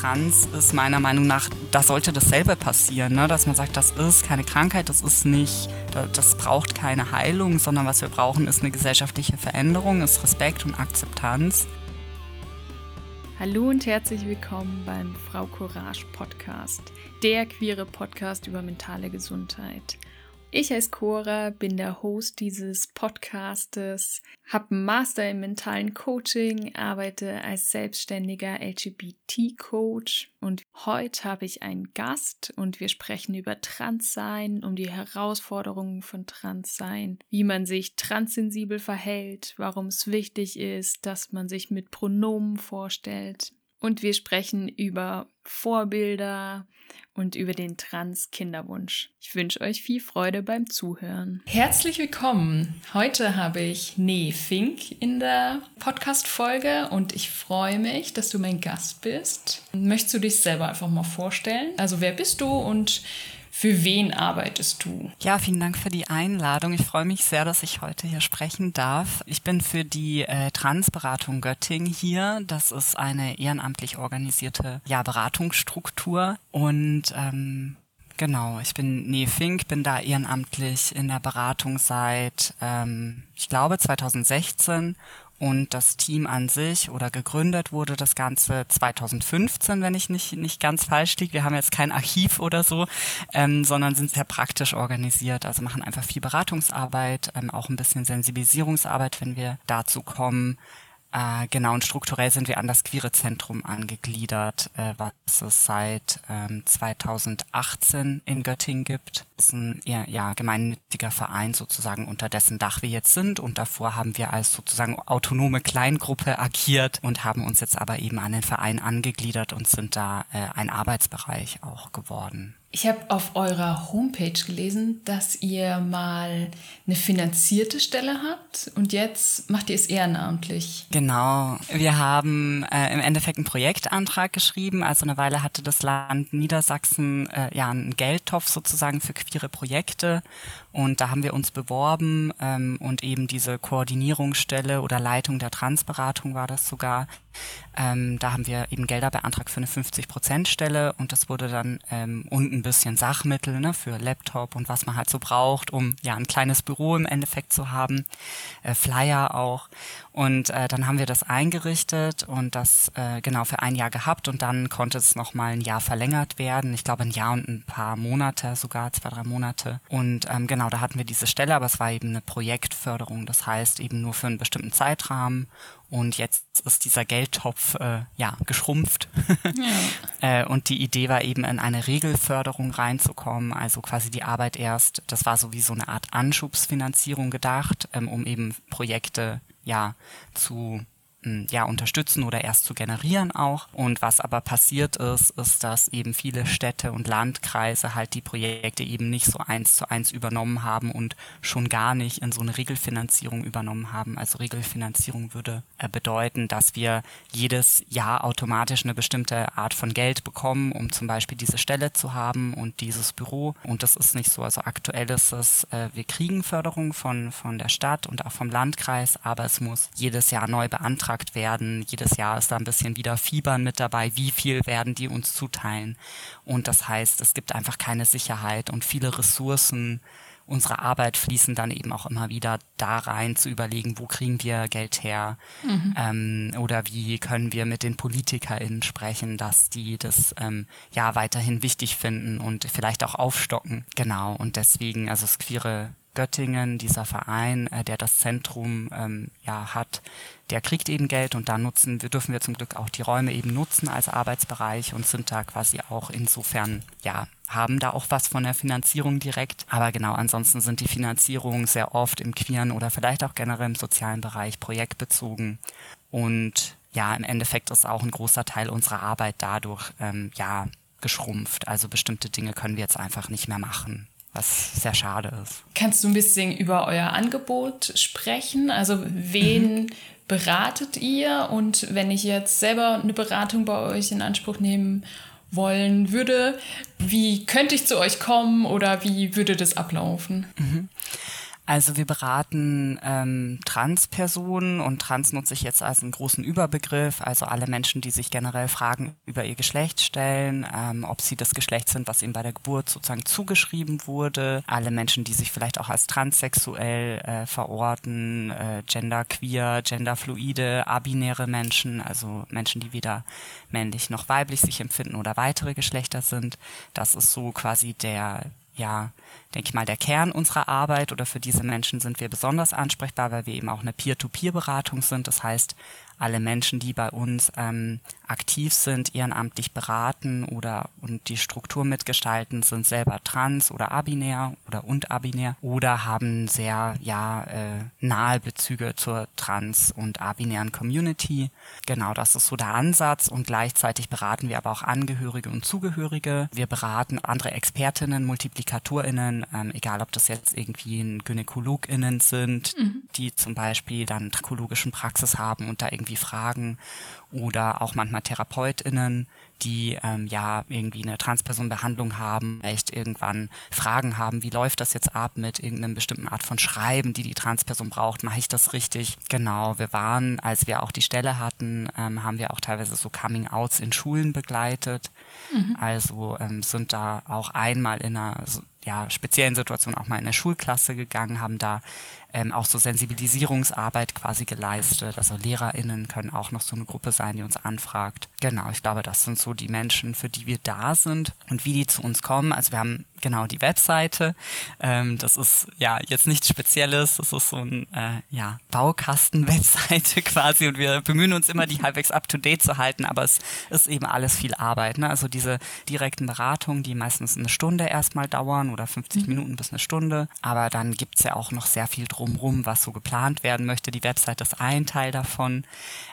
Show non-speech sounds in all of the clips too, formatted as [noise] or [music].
Trans ist meiner Meinung nach, da sollte dasselbe passieren, ne? dass man sagt, das ist keine Krankheit, das ist nicht, das braucht keine Heilung, sondern was wir brauchen, ist eine gesellschaftliche Veränderung, ist Respekt und Akzeptanz. Hallo und herzlich willkommen beim Frau Courage Podcast, der queere Podcast über mentale Gesundheit. Ich heiße Cora, bin der Host dieses Podcastes, habe einen Master im mentalen Coaching, arbeite als selbstständiger LGBT-Coach und heute habe ich einen Gast und wir sprechen über Transsein, um die Herausforderungen von Transsein, wie man sich transsensibel verhält, warum es wichtig ist, dass man sich mit Pronomen vorstellt. Und wir sprechen über Vorbilder, und über den Trans-Kinderwunsch. Ich wünsche euch viel Freude beim Zuhören. Herzlich willkommen. Heute habe ich Nee Fink in der Podcast-Folge und ich freue mich, dass du mein Gast bist. Möchtest du dich selber einfach mal vorstellen? Also, wer bist du und für wen arbeitest du? Ja, vielen Dank für die Einladung. Ich freue mich sehr, dass ich heute hier sprechen darf. Ich bin für die äh, Transberatung Göttingen hier. Das ist eine ehrenamtlich organisierte ja, Beratungsstruktur. Und ähm, Genau, ich bin Nee Fink, bin da ehrenamtlich in der Beratung seit, ähm, ich glaube, 2016 und das Team an sich oder gegründet wurde das Ganze 2015, wenn ich nicht, nicht ganz falsch liege. Wir haben jetzt kein Archiv oder so, ähm, sondern sind sehr praktisch organisiert. Also machen einfach viel Beratungsarbeit, ähm, auch ein bisschen Sensibilisierungsarbeit, wenn wir dazu kommen. Äh, genau, und strukturell sind wir an das Queere Zentrum angegliedert, äh, was es seit ähm, 2018 in Göttingen gibt. Das ist ein ja, ja, gemeinnütziger Verein sozusagen, unter dessen Dach wir jetzt sind. Und davor haben wir als sozusagen autonome Kleingruppe agiert und haben uns jetzt aber eben an den Verein angegliedert und sind da äh, ein Arbeitsbereich auch geworden. Ich habe auf eurer Homepage gelesen, dass ihr mal eine finanzierte Stelle habt und jetzt macht ihr es ehrenamtlich. Genau. Wir haben äh, im Endeffekt einen Projektantrag geschrieben. Also eine Weile hatte das Land Niedersachsen äh, ja einen Geldtopf sozusagen für queere Projekte und da haben wir uns beworben ähm, und eben diese Koordinierungsstelle oder Leitung der Transberatung war das sogar. Ähm, da haben wir eben Gelder beantragt für eine 50-Prozent-Stelle und das wurde dann ähm, und ein bisschen Sachmittel ne, für Laptop und was man halt so braucht, um ja ein kleines Büro im Endeffekt zu haben, äh, Flyer auch. Und äh, dann haben wir das eingerichtet und das äh, genau für ein Jahr gehabt und dann konnte es nochmal ein Jahr verlängert werden. Ich glaube ein Jahr und ein paar Monate, sogar zwei, drei Monate. Und ähm, genau, da hatten wir diese Stelle, aber es war eben eine Projektförderung. Das heißt eben nur für einen bestimmten Zeitrahmen und jetzt ist dieser Geldtopf äh, ja geschrumpft. Ja. [laughs] äh, und die Idee war eben in eine Regelförderung reinzukommen, also quasi die Arbeit erst, das war so wie so eine Art Anschubsfinanzierung gedacht, ähm, um eben Projekte ja zu ja, unterstützen oder erst zu generieren auch. Und was aber passiert ist, ist, dass eben viele Städte und Landkreise halt die Projekte eben nicht so eins zu eins übernommen haben und schon gar nicht in so eine Regelfinanzierung übernommen haben. Also Regelfinanzierung würde äh, bedeuten, dass wir jedes Jahr automatisch eine bestimmte Art von Geld bekommen, um zum Beispiel diese Stelle zu haben und dieses Büro. Und das ist nicht so. Also aktuell ist es, äh, wir kriegen Förderung von, von der Stadt und auch vom Landkreis, aber es muss jedes Jahr neu beantragt beauftragt werden. Jedes Jahr ist da ein bisschen wieder Fiebern mit dabei. Wie viel werden die uns zuteilen? Und das heißt, es gibt einfach keine Sicherheit und viele Ressourcen unserer Arbeit fließen dann eben auch immer wieder da rein, zu überlegen, wo kriegen wir Geld her mhm. ähm, oder wie können wir mit den PolitikerInnen sprechen, dass die das ähm, ja weiterhin wichtig finden und vielleicht auch aufstocken. Genau, und deswegen, also das queere Göttingen, dieser Verein, äh, der das Zentrum ähm, ja hat, der kriegt eben Geld und da nutzen wir, dürfen wir zum Glück auch die Räume eben nutzen als Arbeitsbereich und sind da quasi auch insofern, ja, haben da auch was von der Finanzierung direkt. Aber genau, ansonsten sind die Finanzierungen sehr oft im queeren oder vielleicht auch generell im sozialen Bereich projektbezogen. Und ja, im Endeffekt ist auch ein großer Teil unserer Arbeit dadurch, ähm, ja, geschrumpft. Also bestimmte Dinge können wir jetzt einfach nicht mehr machen was sehr schade ist. Kannst du ein bisschen über euer Angebot sprechen? Also wen mhm. beratet ihr? Und wenn ich jetzt selber eine Beratung bei euch in Anspruch nehmen wollen würde, wie könnte ich zu euch kommen oder wie würde das ablaufen? Mhm. Also wir beraten ähm, Transpersonen und Trans nutze ich jetzt als einen großen Überbegriff, also alle Menschen, die sich generell Fragen über ihr Geschlecht stellen, ähm, ob sie das Geschlecht sind, was ihnen bei der Geburt sozusagen zugeschrieben wurde, alle Menschen, die sich vielleicht auch als transsexuell äh, verorten, äh, genderqueer, genderfluide, abinäre Menschen, also Menschen, die weder männlich noch weiblich sich empfinden oder weitere Geschlechter sind. Das ist so quasi der ja, denke ich mal, der Kern unserer Arbeit oder für diese Menschen sind wir besonders ansprechbar, weil wir eben auch eine Peer-to-Peer-Beratung sind. Das heißt, alle Menschen, die bei uns ähm, aktiv sind, ehrenamtlich beraten oder und die Struktur mitgestalten, sind selber trans oder abinär oder und abinär oder haben sehr ja äh, nahe Bezüge zur trans und abinären Community. Genau, das ist so der Ansatz und gleichzeitig beraten wir aber auch Angehörige und Zugehörige. Wir beraten andere Expertinnen, Multiplikatorinnen, ähm, egal ob das jetzt irgendwie GynäkologInnen sind, mhm. die zum Beispiel dann trakologischen Praxis haben und da irgendwie Fragen oder auch manchmal TherapeutInnen, die ähm, ja irgendwie eine Transpersonenbehandlung haben, echt irgendwann Fragen haben, wie läuft das jetzt ab mit irgendeiner bestimmten Art von Schreiben, die die Transperson braucht, mache ich das richtig? Genau, wir waren, als wir auch die Stelle hatten, ähm, haben wir auch teilweise so Coming-Outs in Schulen begleitet. Mhm. Also ähm, sind da auch einmal in einer ja, speziellen Situation auch mal in der Schulklasse gegangen, haben da ähm, auch so Sensibilisierungsarbeit quasi geleistet. Also LehrerInnen können auch noch so eine Gruppe sein, die uns anfragt. Genau, ich glaube, das sind so die Menschen, für die wir da sind und wie die zu uns kommen. Also wir haben genau die Webseite. Ähm, das ist ja jetzt nichts Spezielles. Das ist so ein äh, ja, Baukasten-Webseite [laughs] quasi und wir bemühen uns immer, die halbwegs up-to-date zu halten, aber es ist eben alles viel Arbeit. Ne? Also diese direkten Beratungen, die meistens eine Stunde erstmal dauern oder 50 mhm. Minuten bis eine Stunde. Aber dann gibt's ja auch noch sehr viel drumrum, was so geplant werden möchte. Die Webseite ist ein Teil davon.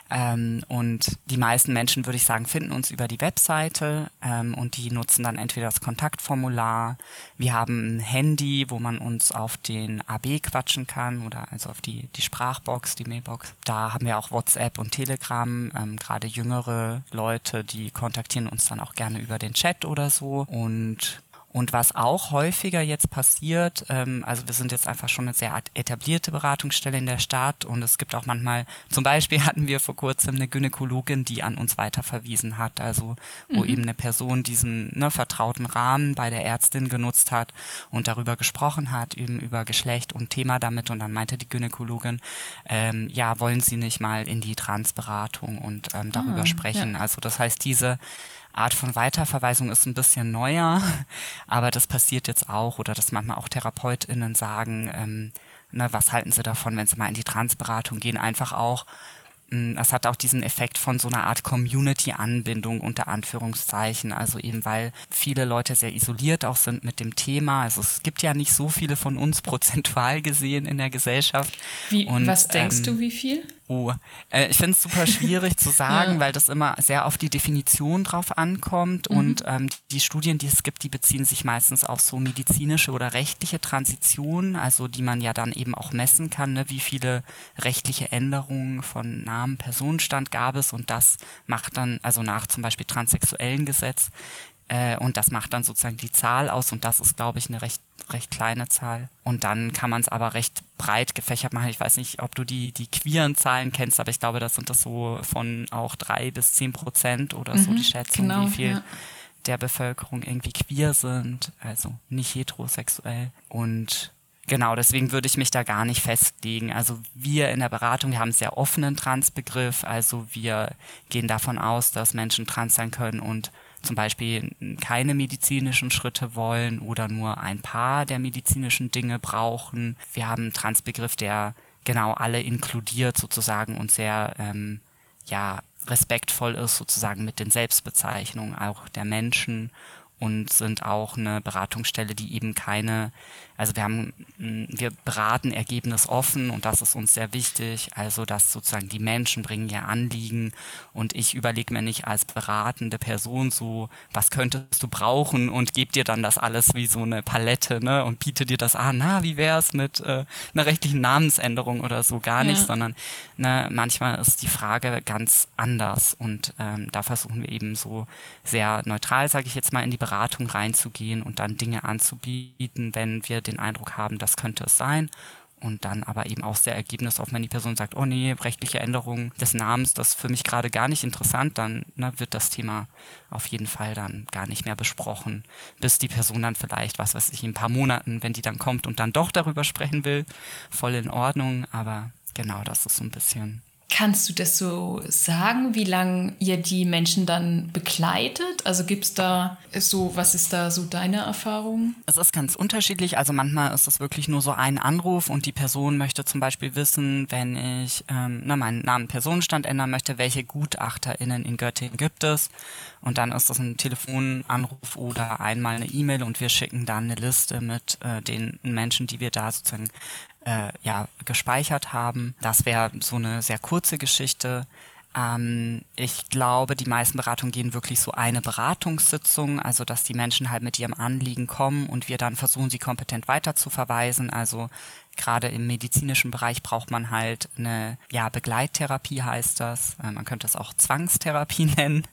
Ähm, und die meisten Menschen, würde ich sagen, finden uns über die Webseite ähm, und die nutzen dann entweder das Kontaktformular. Wir haben ein Handy, wo man uns auf den AB quatschen kann oder also auf die, die Sprachbox, die Mailbox. Da haben wir auch WhatsApp und Telegram. Ähm, Gerade jüngere Leute, die kontaktieren uns dann auch gerne über den Chat oder so. Und und was auch häufiger jetzt passiert, ähm, also wir sind jetzt einfach schon eine sehr etablierte Beratungsstelle in der Stadt und es gibt auch manchmal, zum Beispiel [laughs] hatten wir vor kurzem eine Gynäkologin, die an uns weiterverwiesen hat, also wo mhm. eben eine Person diesen ne, vertrauten Rahmen bei der Ärztin genutzt hat und darüber gesprochen hat, eben über Geschlecht und Thema damit und dann meinte die Gynäkologin, ähm, ja, wollen Sie nicht mal in die Transberatung und ähm, darüber ah, sprechen. Ja. Also das heißt, diese Art von Weiterverweisung ist ein bisschen neuer, [laughs] aber das passiert jetzt auch oder dass manchmal auch TherapeutInnen sagen, ähm, ne, was halten sie davon, wenn sie mal in die Transberatung gehen, einfach auch hm, es hat auch diesen Effekt von so einer Art Community-Anbindung unter Anführungszeichen. Also eben weil viele Leute sehr isoliert auch sind mit dem Thema. Also es gibt ja nicht so viele von uns [laughs] prozentual gesehen in der Gesellschaft. Wie, Und, was denkst ähm, du, wie viel? Oh, äh, ich finde es super schwierig zu [laughs] sagen, ja. weil das immer sehr auf die Definition drauf ankommt. Mhm. Und ähm, die Studien, die es gibt, die beziehen sich meistens auf so medizinische oder rechtliche Transitionen, also die man ja dann eben auch messen kann, ne? wie viele rechtliche Änderungen von Namen, Personenstand gab es. Und das macht dann, also nach zum Beispiel transsexuellen Gesetz, äh, und das macht dann sozusagen die Zahl aus und das ist, glaube ich, eine recht, recht kleine Zahl. Und dann kann man es aber recht breit gefächert machen. Ich weiß nicht, ob du die, die queeren Zahlen kennst, aber ich glaube, das sind das so von auch drei bis zehn Prozent oder mhm, so die Schätzung, genau, wie viel ja. der Bevölkerung irgendwie queer sind, also nicht heterosexuell. Und Genau, deswegen würde ich mich da gar nicht festlegen. Also wir in der Beratung, wir haben einen sehr offenen Transbegriff. Also wir gehen davon aus, dass Menschen trans sein können und zum Beispiel keine medizinischen Schritte wollen oder nur ein paar der medizinischen Dinge brauchen. Wir haben einen Transbegriff, der genau alle inkludiert sozusagen und sehr ähm, ja respektvoll ist sozusagen mit den Selbstbezeichnungen auch der Menschen und sind auch eine Beratungsstelle, die eben keine also wir haben, mm, wir beraten ergebnisoffen und das ist uns sehr wichtig. Also dass sozusagen die Menschen bringen ihr Anliegen und ich überlege mir nicht als beratende Person so, was könntest du brauchen und gebe dir dann das alles wie so eine Palette, ne? Und biete dir das an, na, wie wär's mit äh, einer rechtlichen Namensänderung oder so gar nicht, ja. sondern ne, manchmal ist die Frage ganz anders und ähm, da versuchen wir eben so sehr neutral, sage ich jetzt mal, in die Beratung reinzugehen und dann Dinge anzubieten, wenn wir den Eindruck haben, das könnte es sein. und dann aber eben auch sehr ergebnisoffen, wenn die Person sagt, oh nee, rechtliche Änderung des Namens, das ist für mich gerade gar nicht interessant, dann ne, wird das Thema auf jeden Fall dann gar nicht mehr besprochen, bis die Person dann vielleicht, was weiß ich, in ein paar Monaten, wenn die dann kommt und dann doch darüber sprechen will, voll in Ordnung, aber genau, das ist so ein bisschen Kannst du das so sagen, wie lange ihr die Menschen dann begleitet? Also gibt es da so, was ist da so deine Erfahrung? Es ist ganz unterschiedlich. Also manchmal ist es wirklich nur so ein Anruf und die Person möchte zum Beispiel wissen, wenn ich ähm, na, meinen Namen Personenstand ändern möchte, welche GutachterInnen in Göttingen gibt es. Und dann ist das ein Telefonanruf oder einmal eine E-Mail und wir schicken dann eine Liste mit äh, den Menschen, die wir da sozusagen äh, ja, gespeichert haben. Das wäre so eine sehr kurze Geschichte. Ähm, ich glaube, die meisten Beratungen gehen wirklich so eine Beratungssitzung, also dass die Menschen halt mit ihrem Anliegen kommen und wir dann versuchen, sie kompetent weiterzuverweisen. Also gerade im medizinischen Bereich braucht man halt eine ja, Begleittherapie, heißt das. Äh, man könnte es auch Zwangstherapie [laughs] nennen.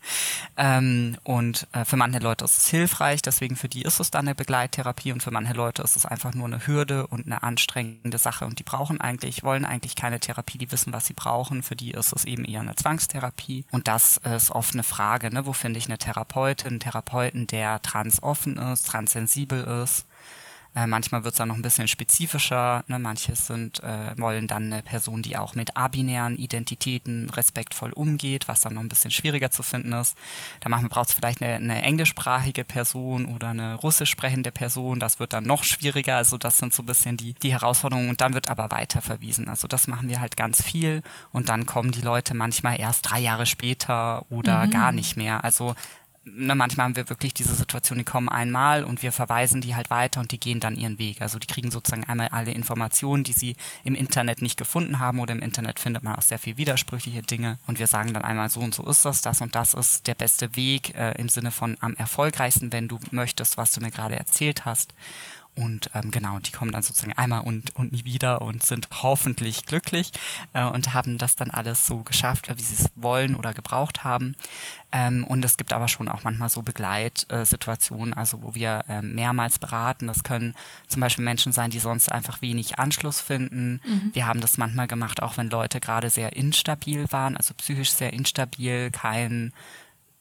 Ähm, und äh, für manche Leute ist es hilfreich, deswegen für die ist es dann eine Begleittherapie und für manche Leute ist es einfach nur eine Hürde und eine anstrengende Sache und die brauchen eigentlich, wollen eigentlich keine Therapie, die wissen, was sie brauchen. Für die ist es eben eher eine Zwangstherapie. Und das ist oft eine Frage, ne? wo finde ich eine Therapeutin, einen Therapeuten, der transoffen ist, transsensibel ist äh, manchmal wird es dann noch ein bisschen spezifischer. Ne? Manche sind, äh, wollen dann eine Person, die auch mit abinären Identitäten respektvoll umgeht, was dann noch ein bisschen schwieriger zu finden ist. Da braucht es vielleicht eine, eine englischsprachige Person oder eine russisch sprechende Person. Das wird dann noch schwieriger. Also das sind so ein bisschen die, die Herausforderungen. Und dann wird aber weiter verwiesen. Also das machen wir halt ganz viel. Und dann kommen die Leute manchmal erst drei Jahre später oder mhm. gar nicht mehr. Also ne, manchmal haben wir wirklich diese Situation, die kommen einmal und wir verweisen die halt weiter und die gehen dann ihren Weg. Also die kriegen sozusagen einmal alle Informationen, die sie im Internet nicht gefunden haben oder im Internet findet man auch sehr viel widersprüchliche Dinge und wir sagen dann einmal so und so ist das, das und das ist der beste Weg äh, im Sinne von am erfolgreichsten, wenn du möchtest, was du mir gerade erzählt hast. Und ähm, genau, die kommen dann sozusagen einmal und, und nie wieder und sind hoffentlich glücklich äh, und haben das dann alles so geschafft, wie sie es wollen oder gebraucht haben. Ähm, und es gibt aber schon auch manchmal so Begleitsituationen, also wo wir äh, mehrmals beraten. Das können zum Beispiel Menschen sein, die sonst einfach wenig Anschluss finden. Mhm. Wir haben das manchmal gemacht, auch wenn Leute gerade sehr instabil waren, also psychisch sehr instabil, kein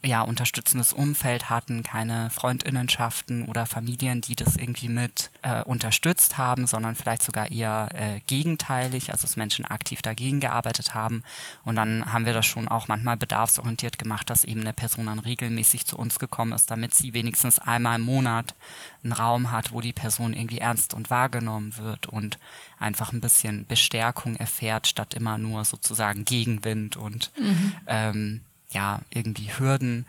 ja, unterstützendes Umfeld hatten, keine Freundinnenschaften oder Familien, die das irgendwie mit äh, unterstützt haben, sondern vielleicht sogar eher äh, gegenteilig, also dass Menschen aktiv dagegen gearbeitet haben. Und dann haben wir das schon auch manchmal bedarfsorientiert gemacht, dass eben eine Person dann regelmäßig zu uns gekommen ist, damit sie wenigstens einmal im Monat einen Raum hat, wo die Person irgendwie ernst und wahrgenommen wird und einfach ein bisschen Bestärkung erfährt, statt immer nur sozusagen Gegenwind und mhm. ähm, ja, irgendwie Hürden.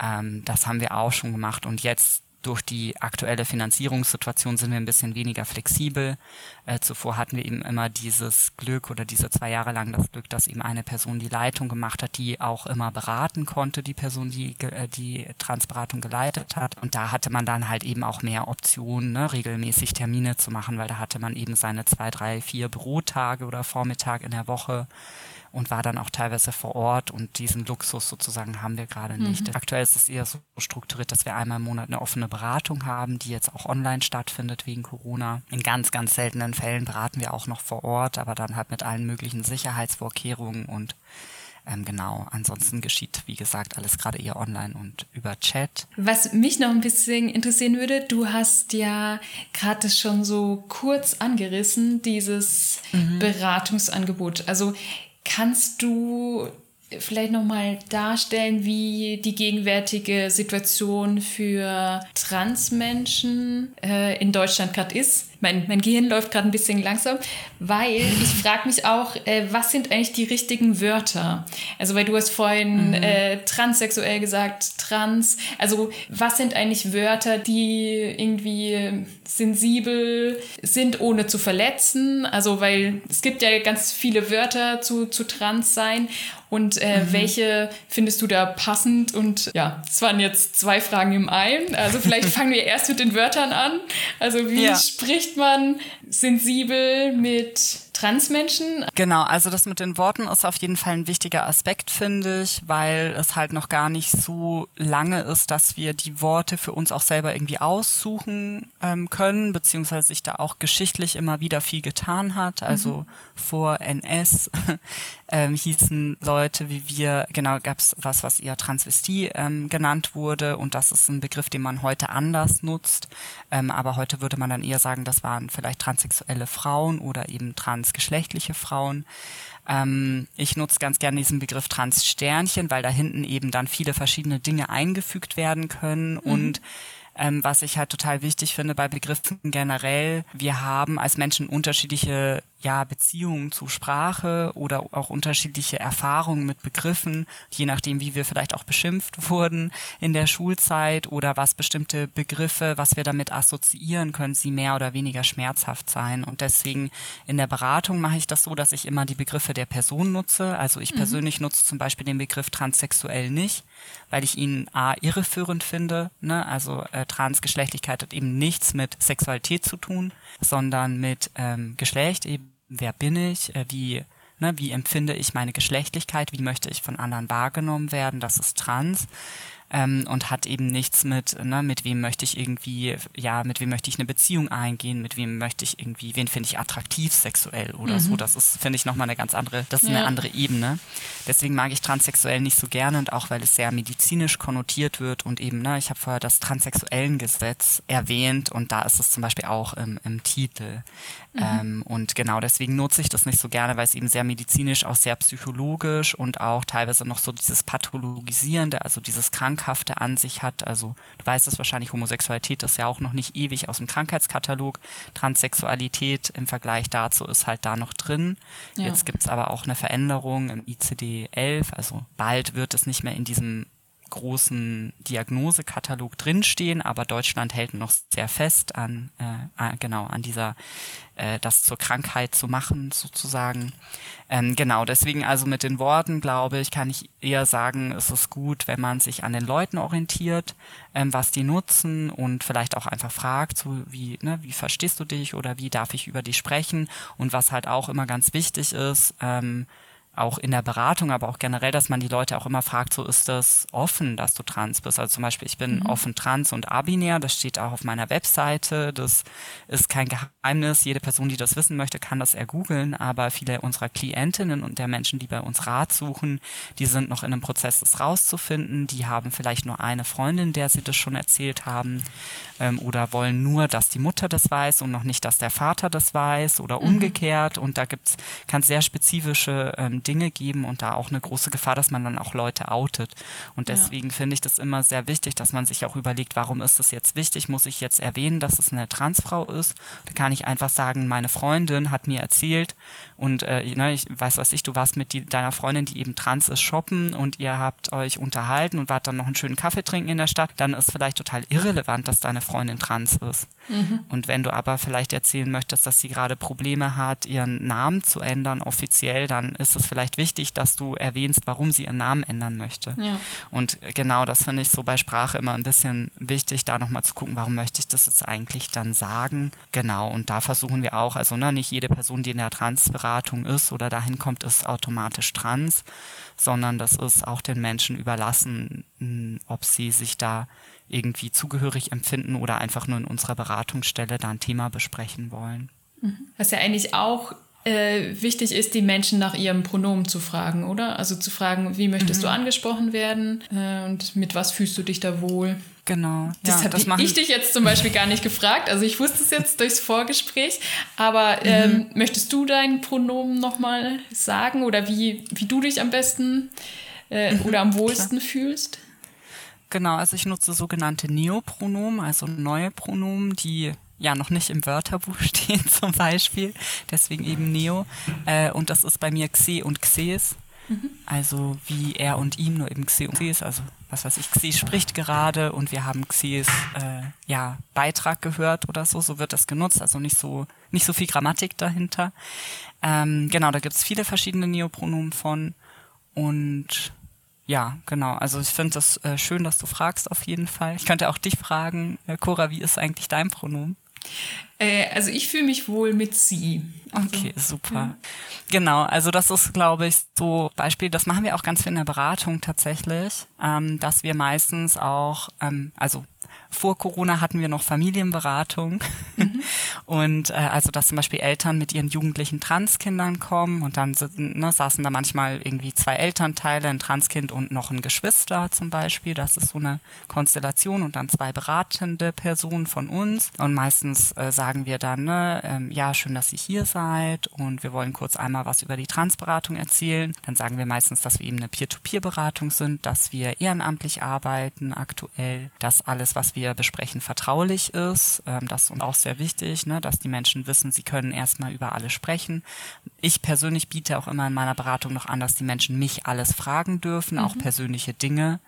Ähm, das haben wir auch schon gemacht und jetzt durch die aktuelle Finanzierungssituation sind wir ein bisschen weniger flexibel. Äh, zuvor hatten wir eben immer dieses Glück oder diese zwei Jahre lang das Glück, dass eben eine Person die Leitung gemacht hat, die auch immer beraten konnte, die Person, die äh, die Transberatung geleitet hat. Und da hatte man dann halt eben auch mehr Optionen, ne, regelmäßig Termine zu machen, weil da hatte man eben seine zwei, drei, vier Bürotage oder Vormittag in der Woche und war dann auch teilweise vor Ort und diesen Luxus sozusagen haben wir gerade nicht. Mhm. Aktuell ist es eher so strukturiert, dass wir einmal im Monat eine offene Beratung haben, die jetzt auch online stattfindet wegen Corona. In ganz, ganz seltenen Fällen beraten wir auch noch vor Ort, aber dann halt mit allen möglichen Sicherheitsvorkehrungen und ähm, genau, ansonsten geschieht, wie gesagt, alles gerade eher online und über Chat. Was mich noch ein bisschen interessieren würde, du hast ja gerade schon so kurz angerissen, dieses mhm. Beratungsangebot. Also Kannst du vielleicht nochmal darstellen, wie die gegenwärtige Situation für Transmenschen äh, in Deutschland gerade ist? Mein, mein Gehirn läuft gerade ein bisschen langsam, weil ich frage mich auch, äh, was sind eigentlich die richtigen Wörter? Also, weil du hast vorhin mhm. äh, transsexuell gesagt, trans. Also, was sind eigentlich Wörter, die irgendwie sensibel sind, ohne zu verletzen? Also, weil es gibt ja ganz viele Wörter zu, zu trans sein. Und äh, mhm. welche findest du da passend? Und ja, es waren jetzt zwei Fragen im einen. Also vielleicht [laughs] fangen wir erst mit den Wörtern an. Also wie ja. spricht man sensibel mit Transmenschen. Genau, also das mit den Worten ist auf jeden Fall ein wichtiger Aspekt, finde ich, weil es halt noch gar nicht so lange ist, dass wir die Worte für uns auch selber irgendwie aussuchen ähm, können, beziehungsweise sich da auch geschichtlich immer wieder viel getan hat. Also mhm. vor NS [laughs] ähm, hießen Leute wie wir, genau, gab es was, was eher Transvestie ähm, genannt wurde und das ist ein Begriff, den man heute anders nutzt. Ähm, aber heute würde man dann eher sagen, das waren vielleicht transsexuelle Frauen oder eben transgeschlechtliche Frauen. Ähm, ich nutze ganz gerne diesen Begriff Transsternchen, weil da hinten eben dann viele verschiedene Dinge eingefügt werden können mhm. und ähm, was ich halt total wichtig finde bei Begriffen generell, wir haben als Menschen unterschiedliche ja, Beziehungen zu Sprache oder auch unterschiedliche Erfahrungen mit Begriffen, je nachdem, wie wir vielleicht auch beschimpft [laughs] wurden in der Schulzeit oder was bestimmte Begriffe, was wir damit assoziieren, können sie mehr oder weniger schmerzhaft sein. Und deswegen in der Beratung mache ich das so, dass ich immer die Begriffe der Person nutze. Also ich mhm. persönlich nutze zum Beispiel den Begriff transsexuell nicht, weil ich ihn a irreführend finde. Ne? Also äh, Transgeschlechtlichkeit hat eben nichts mit Sexualität zu tun, sondern mit ähm, Geschlecht eben wer bin ich, äh, wie, ne, wie empfinde ich meine Geschlechtlichkeit, wie möchte ich von anderen wahrgenommen werden, das ist trans ähm, und hat eben nichts mit, ne, mit wem möchte ich irgendwie, ja, mit wem möchte ich eine Beziehung eingehen, mit wem möchte ich irgendwie, wen finde ich attraktiv sexuell oder mhm. so. Das ist, finde ich, nochmal eine ganz andere, das ist ja. eine andere Ebene. Deswegen mag ich transsexuell nicht so gerne und auch weil es sehr medizinisch konnotiert wird und eben, ne, ich habe vorher das transsexuellen Gesetz erwähnt und da ist es zum Beispiel auch im, im Titel. Mhm. Ähm, und genau deswegen nutze ich das nicht so gerne, weil es eben sehr medizinisch, auch sehr psychologisch und auch teilweise noch so dieses Pathologisierende, also dieses Krank Krankhafte an sich hat. Also du weißt es wahrscheinlich, Homosexualität ist ja auch noch nicht ewig aus dem Krankheitskatalog. Transsexualität im Vergleich dazu ist halt da noch drin. Ja. Jetzt gibt's aber auch eine Veränderung im ICD-11. Also bald wird es nicht mehr in diesem großen Diagnosekatalog drinstehen, aber Deutschland hält noch sehr fest an äh, genau an dieser äh, das zur Krankheit zu machen sozusagen. Ähm, genau, deswegen also mit den Worten glaube ich kann ich eher sagen, es ist gut, wenn man sich an den Leuten orientiert, ähm, was die nutzen und vielleicht auch einfach fragt, so wie ne, wie verstehst du dich oder wie darf ich über dich sprechen und was halt auch immer ganz wichtig ist. Ähm, auch in der Beratung, aber auch generell, dass man die Leute auch immer fragt, so ist das offen, dass du trans bist. Also zum Beispiel, ich bin mhm. offen trans und abinär, das steht auch auf meiner Webseite, das ist kein Geheimnis. Jede Person, die das wissen möchte, kann das ergoogeln, aber viele unserer Klientinnen und der Menschen, die bei uns Rat suchen, die sind noch in einem Prozess, das rauszufinden. Die haben vielleicht nur eine Freundin, der sie das schon erzählt haben ähm, oder wollen nur, dass die Mutter das weiß und noch nicht, dass der Vater das weiß oder mhm. umgekehrt. Und da gibt's, es sehr spezifische ähm, Dinge geben und da auch eine große Gefahr, dass man dann auch Leute outet. Und deswegen ja. finde ich das immer sehr wichtig, dass man sich auch überlegt, warum ist es jetzt wichtig? Muss ich jetzt erwähnen, dass es eine Transfrau ist? Da kann ich einfach sagen, meine Freundin hat mir erzählt und äh, ne, ich weiß was ich, du warst mit die, deiner Freundin, die eben trans ist, shoppen und ihr habt euch unterhalten und wart dann noch einen schönen Kaffee trinken in der Stadt, dann ist vielleicht total irrelevant, dass deine Freundin trans ist. Mhm. Und wenn du aber vielleicht erzählen möchtest, dass sie gerade Probleme hat, ihren Namen zu ändern offiziell, dann ist es vielleicht wichtig, dass du erwähnst, warum sie ihren Namen ändern möchte. Ja. Und genau das finde ich so bei Sprache immer ein bisschen wichtig, da nochmal zu gucken, warum möchte ich das jetzt eigentlich dann sagen. Genau, und da versuchen wir auch, also ne, nicht jede Person, die in der Transberatung ist oder dahin kommt, ist automatisch trans, sondern das ist auch den Menschen überlassen, ob sie sich da irgendwie zugehörig empfinden oder einfach nur in unserer Beratungsstelle da ein Thema besprechen wollen. Mhm. Was ja eigentlich auch äh, wichtig ist, die Menschen nach ihrem Pronomen zu fragen, oder? Also zu fragen, wie möchtest mhm. du angesprochen werden äh, und mit was fühlst du dich da wohl? Genau. Das ja, habe ich dich jetzt zum Beispiel gar nicht gefragt. Also ich wusste es jetzt [laughs] durchs Vorgespräch. Aber ähm, mhm. möchtest du dein Pronomen nochmal sagen oder wie, wie du dich am besten äh, mhm, oder am wohlsten klar. fühlst? Genau, also ich nutze sogenannte Neopronomen, also neue Pronomen, die ja noch nicht im Wörterbuch [laughs] stehen zum Beispiel, deswegen eben Neo. Äh, und das ist bei mir Xe und Xes. Mhm. Also wie er und ihm, nur eben Xe und Xes. Also was weiß ich, Xe spricht gerade und wir haben Xes äh, ja, Beitrag gehört oder so, so wird das genutzt, also nicht so, nicht so viel Grammatik dahinter. Ähm, genau, da gibt's viele verschiedene Neopronomen von und ja, genau. Also ich finde das äh, schön, dass du fragst auf jeden Fall. Ich könnte auch dich fragen, äh, Cora, wie ist eigentlich dein Pronomen? Äh, also ich fühle mich wohl mit sie. Also, okay, super. Ja. Genau, also das ist, glaube ich, so Beispiel, das machen wir auch ganz viel in der Beratung tatsächlich, ähm, dass wir meistens auch, ähm, also vor Corona hatten wir noch Familienberatung. Mhm. [laughs] Und äh, also, dass zum Beispiel Eltern mit ihren jugendlichen Transkindern kommen und dann ne, saßen da manchmal irgendwie zwei Elternteile, ein Transkind und noch ein Geschwister zum Beispiel. Das ist so eine Konstellation und dann zwei beratende Personen von uns. Und meistens äh, sagen wir dann, ne, ähm, ja, schön, dass ihr hier seid und wir wollen kurz einmal was über die Transberatung erzählen. Dann sagen wir meistens, dass wir eben eine Peer-to-Peer-Beratung sind, dass wir ehrenamtlich arbeiten aktuell, dass alles, was wir besprechen, vertraulich ist. Ähm, das ist uns auch sehr wichtig, ne, dass die Menschen wissen, sie können erstmal über alles sprechen. Ich persönlich biete auch immer in meiner Beratung noch an, dass die Menschen mich alles fragen dürfen, mhm. auch persönliche Dinge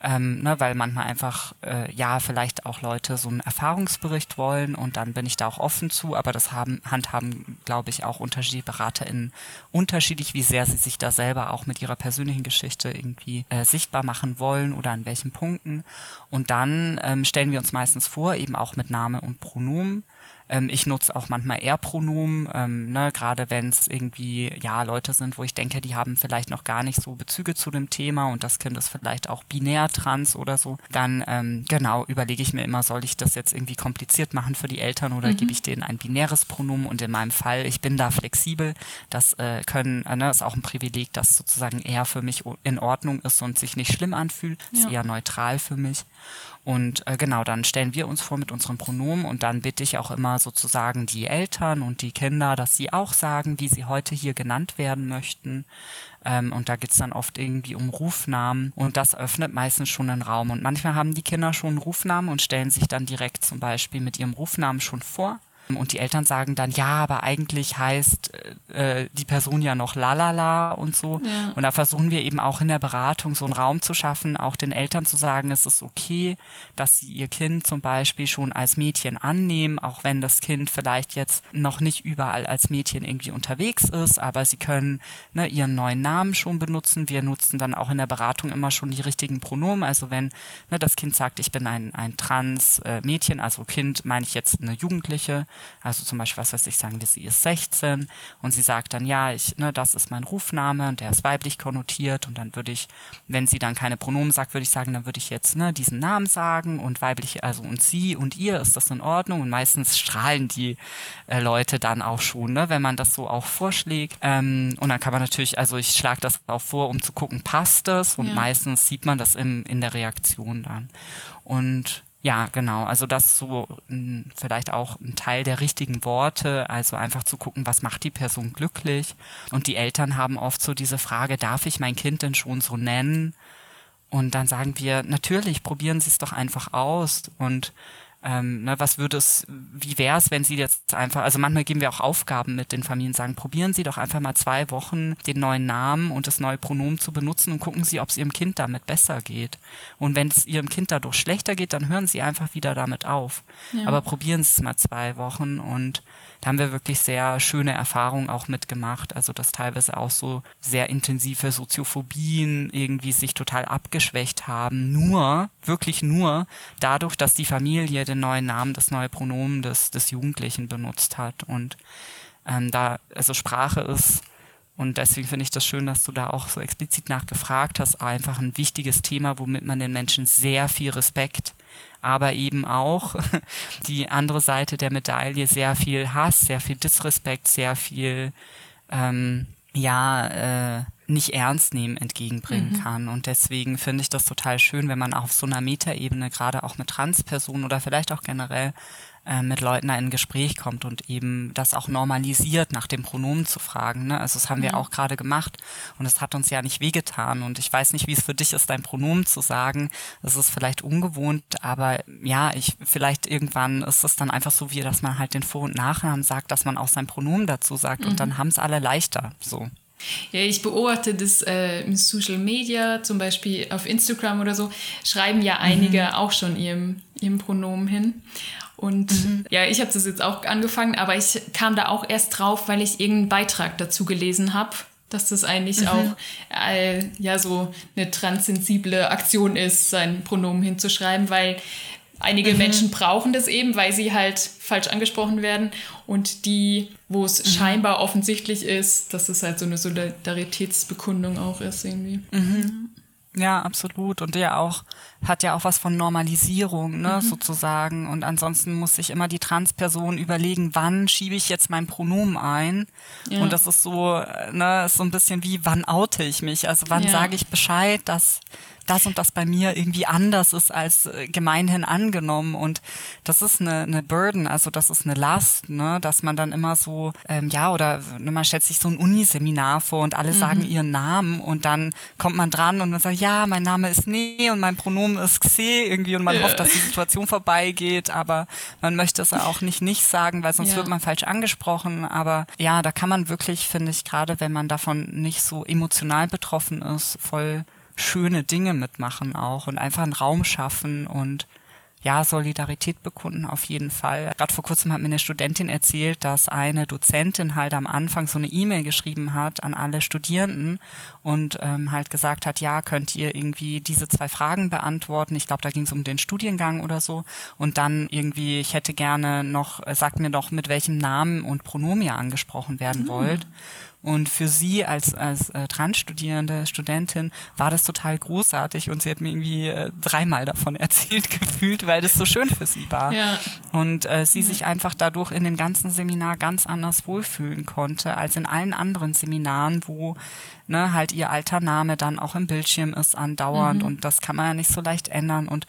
ähm, ne, weil manchmal einfach, äh, ja, vielleicht auch Leute so einen Erfahrungsbericht wollen und dann bin ich da auch offen zu, aber das haben, handhaben, glaube ich, auch unterschiedliche BeraterInnen unterschiedlich, wie sehr sie sich da selber auch mit ihrer persönlichen Geschichte irgendwie äh, sichtbar machen wollen oder an welchen Punkten. Und dann ähm, stellen wir uns meistens vor, eben auch mit Name und Pronomen. Ähm, ich nutze auch manchmal R-Pronomen, ähm, ne, gerade wenn es irgendwie ja Leute sind, wo ich denke, die haben vielleicht noch gar nicht so Bezüge zu dem Thema und das Kind ist vielleicht auch binär trans oder so. Dann ähm, genau überlege ich mir immer, soll ich das jetzt irgendwie kompliziert machen für die Eltern oder mhm. gebe ich denen ein binäres Pronomen? Und in meinem Fall, ich bin da flexibel. Das äh, können, äh, ne, ist auch ein Privileg, dass sozusagen eher für mich in Ordnung ist und sich nicht schlimm anfühlt. Ja. Ist eher neutral für mich. Und äh, genau, dann stellen wir uns vor mit unseren Pronomen und dann bitte ich auch immer sozusagen die Eltern und die Kinder, dass sie auch sagen, wie sie heute hier genannt werden möchten. Ähm, und da geht's dann oft irgendwie um Rufnamen und das öffnet meistens schon einen Raum. Und manchmal haben die Kinder schon einen Rufnamen und stellen sich dann direkt zum Beispiel mit ihrem Rufnamen schon vor. Und die Eltern sagen dann, ja, aber eigentlich heißt äh, die Person ja noch lalala und so. Ja. Und da versuchen wir eben auch in der Beratung so einen Raum zu schaffen, auch den Eltern zu sagen, es ist okay, dass sie ihr Kind zum Beispiel schon als Mädchen annehmen, auch wenn das Kind vielleicht jetzt noch nicht überall als Mädchen irgendwie unterwegs ist, aber sie können ne, ihren neuen Namen schon benutzen. Wir nutzen dann auch in der Beratung immer schon die richtigen Pronomen. Also wenn ne, das Kind sagt, ich bin ein, ein Trans-Mädchen, also Kind meine ich jetzt eine Jugendliche, also zum Beispiel, was weiß ich, sagen wir, sie ist 16 und sie sagt dann, ja, ich, ne, das ist mein Rufname und der ist weiblich konnotiert und dann würde ich, wenn sie dann keine Pronomen sagt, würde ich sagen, dann würde ich jetzt ne, diesen Namen sagen und weiblich, also und sie und ihr, ist das in Ordnung? Und meistens strahlen die äh, Leute dann auch schon, ne, wenn man das so auch vorschlägt. Ähm, und dann kann man natürlich, also ich schlage das auch vor, um zu gucken, passt das? Und ja. meistens sieht man das im, in der Reaktion dann. Und ja, genau. Also das so hm, vielleicht auch ein Teil der richtigen Worte, also einfach zu gucken, was macht die Person glücklich. Und die Eltern haben oft so diese Frage, darf ich mein Kind denn schon so nennen? Und dann sagen wir, natürlich, probieren Sie es doch einfach aus. Und ähm, ne, was würde es, wie wäre es, wenn Sie jetzt einfach, also manchmal geben wir auch Aufgaben mit den Familien, sagen, probieren Sie doch einfach mal zwei Wochen den neuen Namen und das neue Pronomen zu benutzen und gucken Sie, ob es Ihrem Kind damit besser geht. Und wenn es Ihrem Kind dadurch schlechter geht, dann hören Sie einfach wieder damit auf. Ja. Aber probieren Sie es mal zwei Wochen und da haben wir wirklich sehr schöne Erfahrungen auch mitgemacht. Also dass teilweise auch so sehr intensive Soziophobien irgendwie sich total abgeschwächt haben. Nur, wirklich nur dadurch, dass die Familie den neuen Namen, das neue Pronomen des, des Jugendlichen benutzt hat. Und ähm, da, also Sprache ist und deswegen finde ich das schön, dass du da auch so explizit nachgefragt hast. Einfach ein wichtiges Thema, womit man den Menschen sehr viel Respekt aber eben auch [laughs] die andere Seite der Medaille, sehr viel Hass, sehr viel Disrespekt, sehr viel, ähm, ja, äh, nicht ernst nehmen entgegenbringen mhm. kann. Und deswegen finde ich das total schön, wenn man auf so einer Metaebene, gerade auch mit Transpersonen oder vielleicht auch generell äh, mit Leuten da in ein Gespräch kommt und eben das auch normalisiert, nach dem Pronomen zu fragen. Ne? Also das haben wir mhm. auch gerade gemacht und es hat uns ja nicht wehgetan. Und ich weiß nicht, wie es für dich ist, dein Pronomen zu sagen. Das ist vielleicht ungewohnt, aber ja, ich vielleicht irgendwann ist es dann einfach so wie, dass man halt den Vor- und Nachnamen sagt, dass man auch sein Pronomen dazu sagt mhm. und dann haben es alle leichter. So. Ja, ich beobachte das äh, in Social Media, zum Beispiel auf Instagram oder so, schreiben ja einige mhm. auch schon ihrem, ihrem Pronomen hin. Und mhm. ja, ich habe das jetzt auch angefangen, aber ich kam da auch erst drauf, weil ich irgendeinen Beitrag dazu gelesen habe, dass das eigentlich mhm. auch äh, ja so eine transsensible Aktion ist, sein Pronomen hinzuschreiben, weil Einige mhm. Menschen brauchen das eben, weil sie halt falsch angesprochen werden. Und die, wo es mhm. scheinbar offensichtlich ist, dass es halt so eine Solidaritätsbekundung auch ist irgendwie. Mhm. Ja, absolut. Und der auch hat ja auch was von Normalisierung, ne, mhm. sozusagen. Und ansonsten muss sich immer die Transperson überlegen, wann schiebe ich jetzt mein Pronomen ein. Ja. Und das ist so, ne, ist so ein bisschen wie, wann oute ich mich? Also wann ja. sage ich Bescheid, dass das und das bei mir irgendwie anders ist als äh, gemeinhin angenommen. Und das ist eine, eine Burden, also das ist eine Last, ne, dass man dann immer so, ähm, ja, oder ne, man stellt sich so ein Uniseminar vor und alle mhm. sagen ihren Namen und dann kommt man dran und man sagt, ja, mein Name ist Nee und mein Pronomen ist Xe irgendwie und man ja. hofft, dass die Situation vorbeigeht, aber man möchte es auch nicht nicht sagen, weil sonst ja. wird man falsch angesprochen. Aber ja, da kann man wirklich, finde ich, gerade wenn man davon nicht so emotional betroffen ist, voll schöne Dinge mitmachen auch und einfach einen Raum schaffen und ja, Solidarität bekunden auf jeden Fall. Gerade vor kurzem hat mir eine Studentin erzählt, dass eine Dozentin halt am Anfang so eine E-Mail geschrieben hat an alle Studierenden und ähm, halt gesagt hat, ja, könnt ihr irgendwie diese zwei Fragen beantworten. Ich glaube, da ging es um den Studiengang oder so. Und dann irgendwie, ich hätte gerne noch, äh, sagt mir doch, mit welchem Namen und Pronomen ihr angesprochen werden mhm. wollt. Und für sie als, als äh, Transstudierende, Studentin, war das total großartig und sie hat mir irgendwie äh, dreimal davon [laughs] erzählt gefühlt, weil das so schön für sie war. Ja. Und äh, sie ja. sich einfach dadurch in dem ganzen Seminar ganz anders wohlfühlen konnte als in allen anderen Seminaren, wo ne, halt ihr alter Name dann auch im Bildschirm ist andauernd mhm. und das kann man ja nicht so leicht ändern und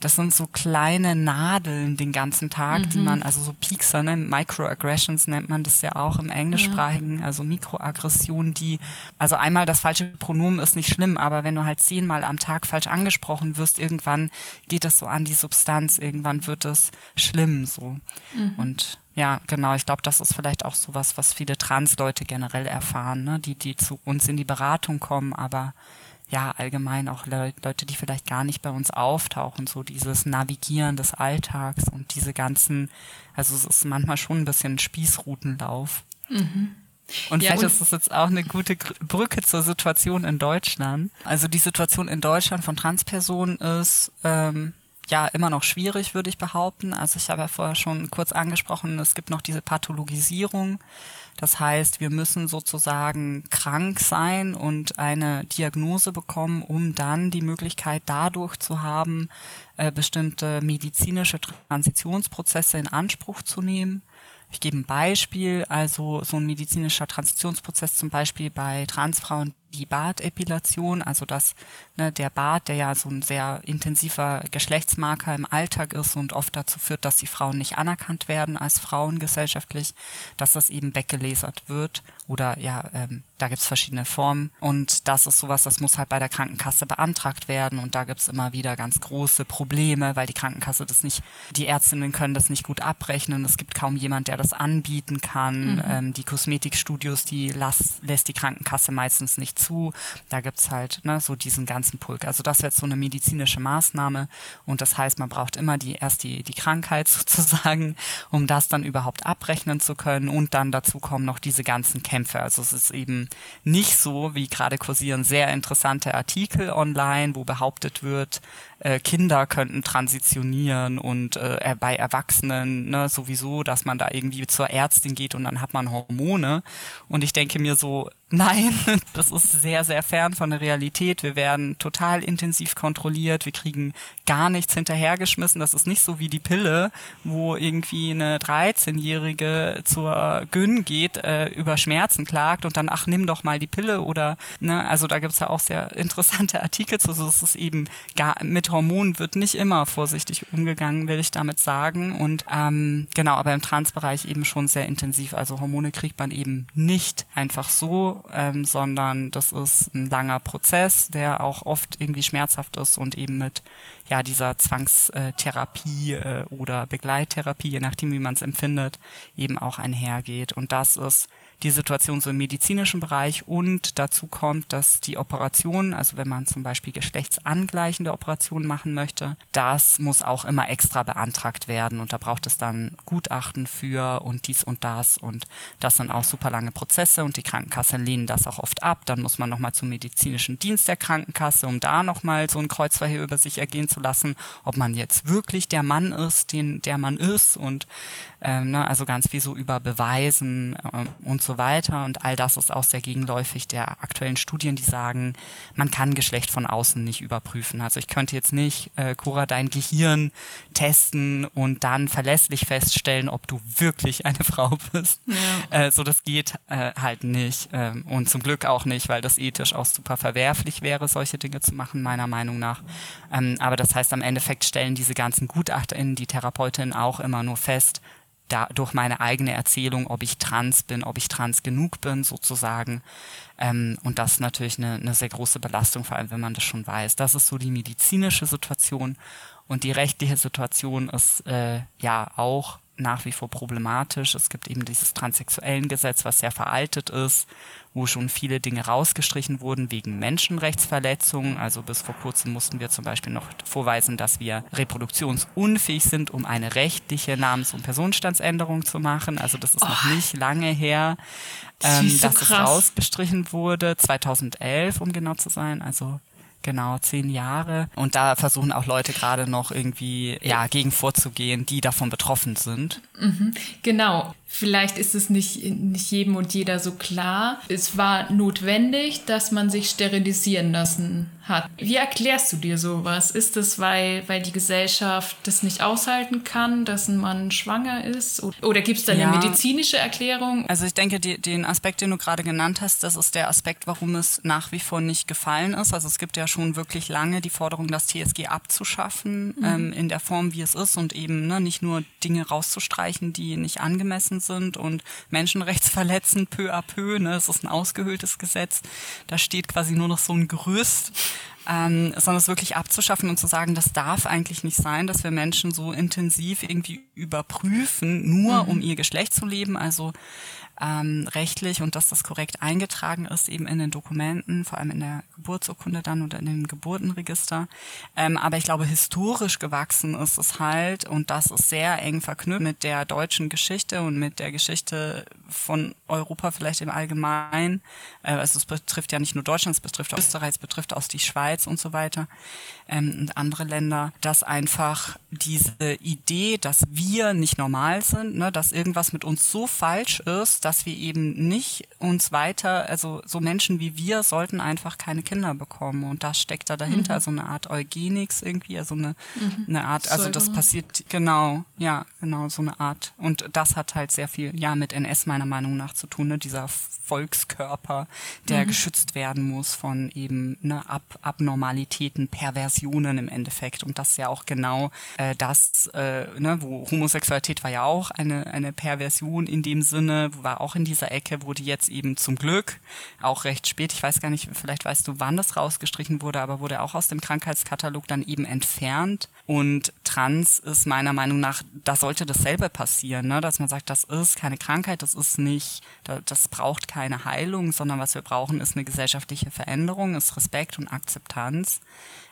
das sind so kleine Nadeln den ganzen Tag, mhm. die man, also so Piekser, ne, Microaggressions nennt man das ja auch im Englischsprachigen, ja. also Mikroaggressionen, die, also einmal das falsche Pronomen ist nicht schlimm, aber wenn du halt zehnmal am Tag falsch angesprochen wirst, irgendwann geht das so an die Substanz, irgendwann wird es schlimm, so. Mhm. Und ja, genau. Ich glaube, das ist vielleicht auch sowas, was viele Trans-Leute generell erfahren, ne? die, die zu uns in die Beratung kommen, aber ja, allgemein auch Le Leute, die vielleicht gar nicht bei uns auftauchen, so dieses Navigieren des Alltags und diese ganzen, also es ist manchmal schon ein bisschen Spießrutenlauf. Mhm. Und ja, vielleicht und ist das jetzt auch eine gute Brücke zur Situation in Deutschland. Also die Situation in Deutschland von Transpersonen ist, ähm, ja immer noch schwierig, würde ich behaupten. Also ich habe ja vorher schon kurz angesprochen, es gibt noch diese Pathologisierung. Das heißt, wir müssen sozusagen krank sein und eine Diagnose bekommen, um dann die Möglichkeit dadurch zu haben, äh, bestimmte medizinische Transitionsprozesse in Anspruch zu nehmen. Ich gebe ein Beispiel, also so ein medizinischer Transitionsprozess zum Beispiel bei Transfrauen, die Bartepilation, also dass ne, der Bart, der ja so ein sehr intensiver Geschlechtsmarker im Alltag ist und oft dazu führt, dass die Frauen nicht anerkannt werden als Frauen gesellschaftlich, dass das eben weggelasert wird oder ja, ähm, da gibt's verschiedene Formen. Und das ist sowas, das muss halt bei der Krankenkasse beantragt werden. Und da gibt's immer wieder ganz große Probleme, weil die Krankenkasse das nicht, die Ärztinnen können das nicht gut abrechnen, es gibt kaum jemand, der das anbieten kann, mhm. ähm, die Kosmetikstudios, die las, lässt die Krankenkasse meistens nicht zu. Da gibt's halt ne, so diesen ganzen Pulk. Also das wäre jetzt so eine medizinische Maßnahme und das heißt, man braucht immer die erst die, die Krankheit [laughs] sozusagen, um das dann überhaupt abrechnen zu können und dann dazu kommen noch diese ganzen Kämpfe. Also es ist eben nicht so, wie gerade kursieren sehr interessante Artikel online, wo behauptet wird, äh, Kinder könnten transitionieren und äh, bei Erwachsenen ne, sowieso, dass man da irgendwie zur Ärztin geht und dann hat man Hormone. Und ich denke mir so, [laughs] Nein, das ist sehr, sehr fern von der Realität. Wir werden total intensiv kontrolliert. Wir kriegen gar nichts hinterhergeschmissen. Das ist nicht so wie die Pille, wo irgendwie eine 13-Jährige zur Gyn geht, äh, über Schmerzen klagt und dann, ach, nimm doch mal die Pille oder, ne, also da gibt's ja auch sehr [laughs] interessante Artikel zu. Es ist eben gar, mit Hormonen wird nicht immer vorsichtig umgegangen, will ich damit sagen. Und ähm, genau, aber im Transbereich eben schon sehr intensiv. Also Hormone kriegt man eben nicht einfach so ähm, sondern das ist ein langer Prozess, der auch oft irgendwie schmerzhaft ist und eben mit ja dieser Zwangstherapie äh, oder Begleittherapie, je nachdem wie man es empfindet, eben auch einhergeht. Und das ist die Situation so im medizinischen Bereich. Und dazu kommt, dass die Operation, also wenn man zum Beispiel geschlechtsangleichende Operationen machen möchte, das muss auch immer extra beantragt werden. Und da braucht es dann Gutachten für und dies und das. Und das sind auch super lange Prozesse und die Krankenkassen lehnen das auch oft ab. Dann muss man nochmal zum medizinischen Dienst der Krankenkasse, um da nochmal so ein Kreuzverhör über sich ergehen zu lassen, ob man jetzt wirklich der Mann ist, den der man ist. Und ähm, ne, also ganz viel so über Beweisen ähm, und so weiter. Und all das ist auch sehr gegenläufig der aktuellen Studien, die sagen, man kann Geschlecht von außen nicht überprüfen. Also ich könnte jetzt nicht, äh, Cora, dein Gehirn testen und dann verlässlich feststellen, ob du wirklich eine [laughs] Frau bist. Ja. Äh, so das geht äh, halt nicht. Ähm, und zum Glück auch nicht, weil das ethisch auch super verwerflich wäre, solche Dinge zu machen, meiner Meinung nach. Ähm, aber das heißt, am Endeffekt stellen diese ganzen GutachterInnen, die Therapeutinnen auch immer nur fest, da, durch meine eigene Erzählung, ob ich trans bin, ob ich trans genug bin, sozusagen. Ähm, und das ist natürlich eine, eine sehr große Belastung, vor allem wenn man das schon weiß. Das ist so die medizinische Situation. Und die rechtliche Situation ist äh, ja auch nach wie vor problematisch. Es gibt eben dieses transsexuellen Gesetz, was sehr veraltet ist, wo schon viele Dinge rausgestrichen wurden wegen Menschenrechtsverletzungen. Also bis vor kurzem mussten wir zum Beispiel noch vorweisen, dass wir reproduktionsunfähig sind, um eine rechtliche Namens- und Personenstandsänderung zu machen. Also das ist oh. noch nicht lange her, ähm, so dass krass. es rausgestrichen wurde, 2011, um genau zu sein. Also Genau, zehn Jahre. Und da versuchen auch Leute gerade noch irgendwie ja, gegen vorzugehen, die davon betroffen sind. Mhm, genau. Vielleicht ist es nicht, nicht jedem und jeder so klar. Es war notwendig, dass man sich sterilisieren lassen hat. Wie erklärst du dir sowas? Ist es, weil, weil die Gesellschaft das nicht aushalten kann, dass ein Mann schwanger ist? Oder gibt es da eine ja. medizinische Erklärung? Also ich denke, die, den Aspekt, den du gerade genannt hast, das ist der Aspekt, warum es nach wie vor nicht gefallen ist. Also es gibt ja schon wirklich lange die Forderung, das TSG abzuschaffen mhm. ähm, in der Form, wie es ist und eben ne, nicht nur Dinge rauszustreichen, die nicht angemessen verletzend sind und menschenrechtsverletzend peu à peu. Ne? Es ist ein ausgehöhltes Gesetz. Da steht quasi nur noch so ein Gerüst. Ähm, sondern es wirklich abzuschaffen und zu sagen, das darf eigentlich nicht sein, dass wir Menschen so intensiv irgendwie überprüfen, nur mhm. um ihr Geschlecht zu leben. Also ähm, rechtlich und dass das korrekt eingetragen ist, eben in den Dokumenten, vor allem in der Geburtsurkunde dann oder in dem Geburtenregister. Ähm, aber ich glaube, historisch gewachsen ist es halt und das ist sehr eng verknüpft mit der deutschen Geschichte und mit der Geschichte von Europa vielleicht im Allgemeinen. Äh, also es betrifft ja nicht nur Deutschland, es betrifft auch Österreich, es betrifft auch die Schweiz und so weiter ähm, und andere Länder, dass einfach diese Idee, dass wir nicht normal sind, ne, dass irgendwas mit uns so falsch ist, dass wir eben nicht uns weiter, also so Menschen wie wir sollten einfach keine Kinder bekommen. Und das steckt da dahinter, mhm. so eine Art Eugenix irgendwie, also eine, mhm. eine Art, also das passiert, genau, ja, genau, so eine Art. Und das hat halt sehr viel, ja, mit NS meiner Meinung nach zu tun, ne, dieser Volkskörper, der mhm. geschützt werden muss von eben ne, Ab Abnormalitäten, Perversionen im Endeffekt. Und das ist ja auch genau äh, das, äh, ne, wo Homosexualität war ja auch eine, eine Perversion in dem Sinne, war auch in dieser Ecke, wurde jetzt eben zum Glück auch recht spät, ich weiß gar nicht, vielleicht weißt du, wann das rausgestrichen wurde, aber wurde auch aus dem Krankheitskatalog dann eben entfernt. Und Trans ist meiner Meinung nach, da sollte dasselbe passieren, ne? dass man sagt, das ist keine Krankheit, das ist nicht, das braucht keine Heilung, sondern was wir brauchen, ist eine gesellschaftliche Veränderung, ist Respekt und Akzeptanz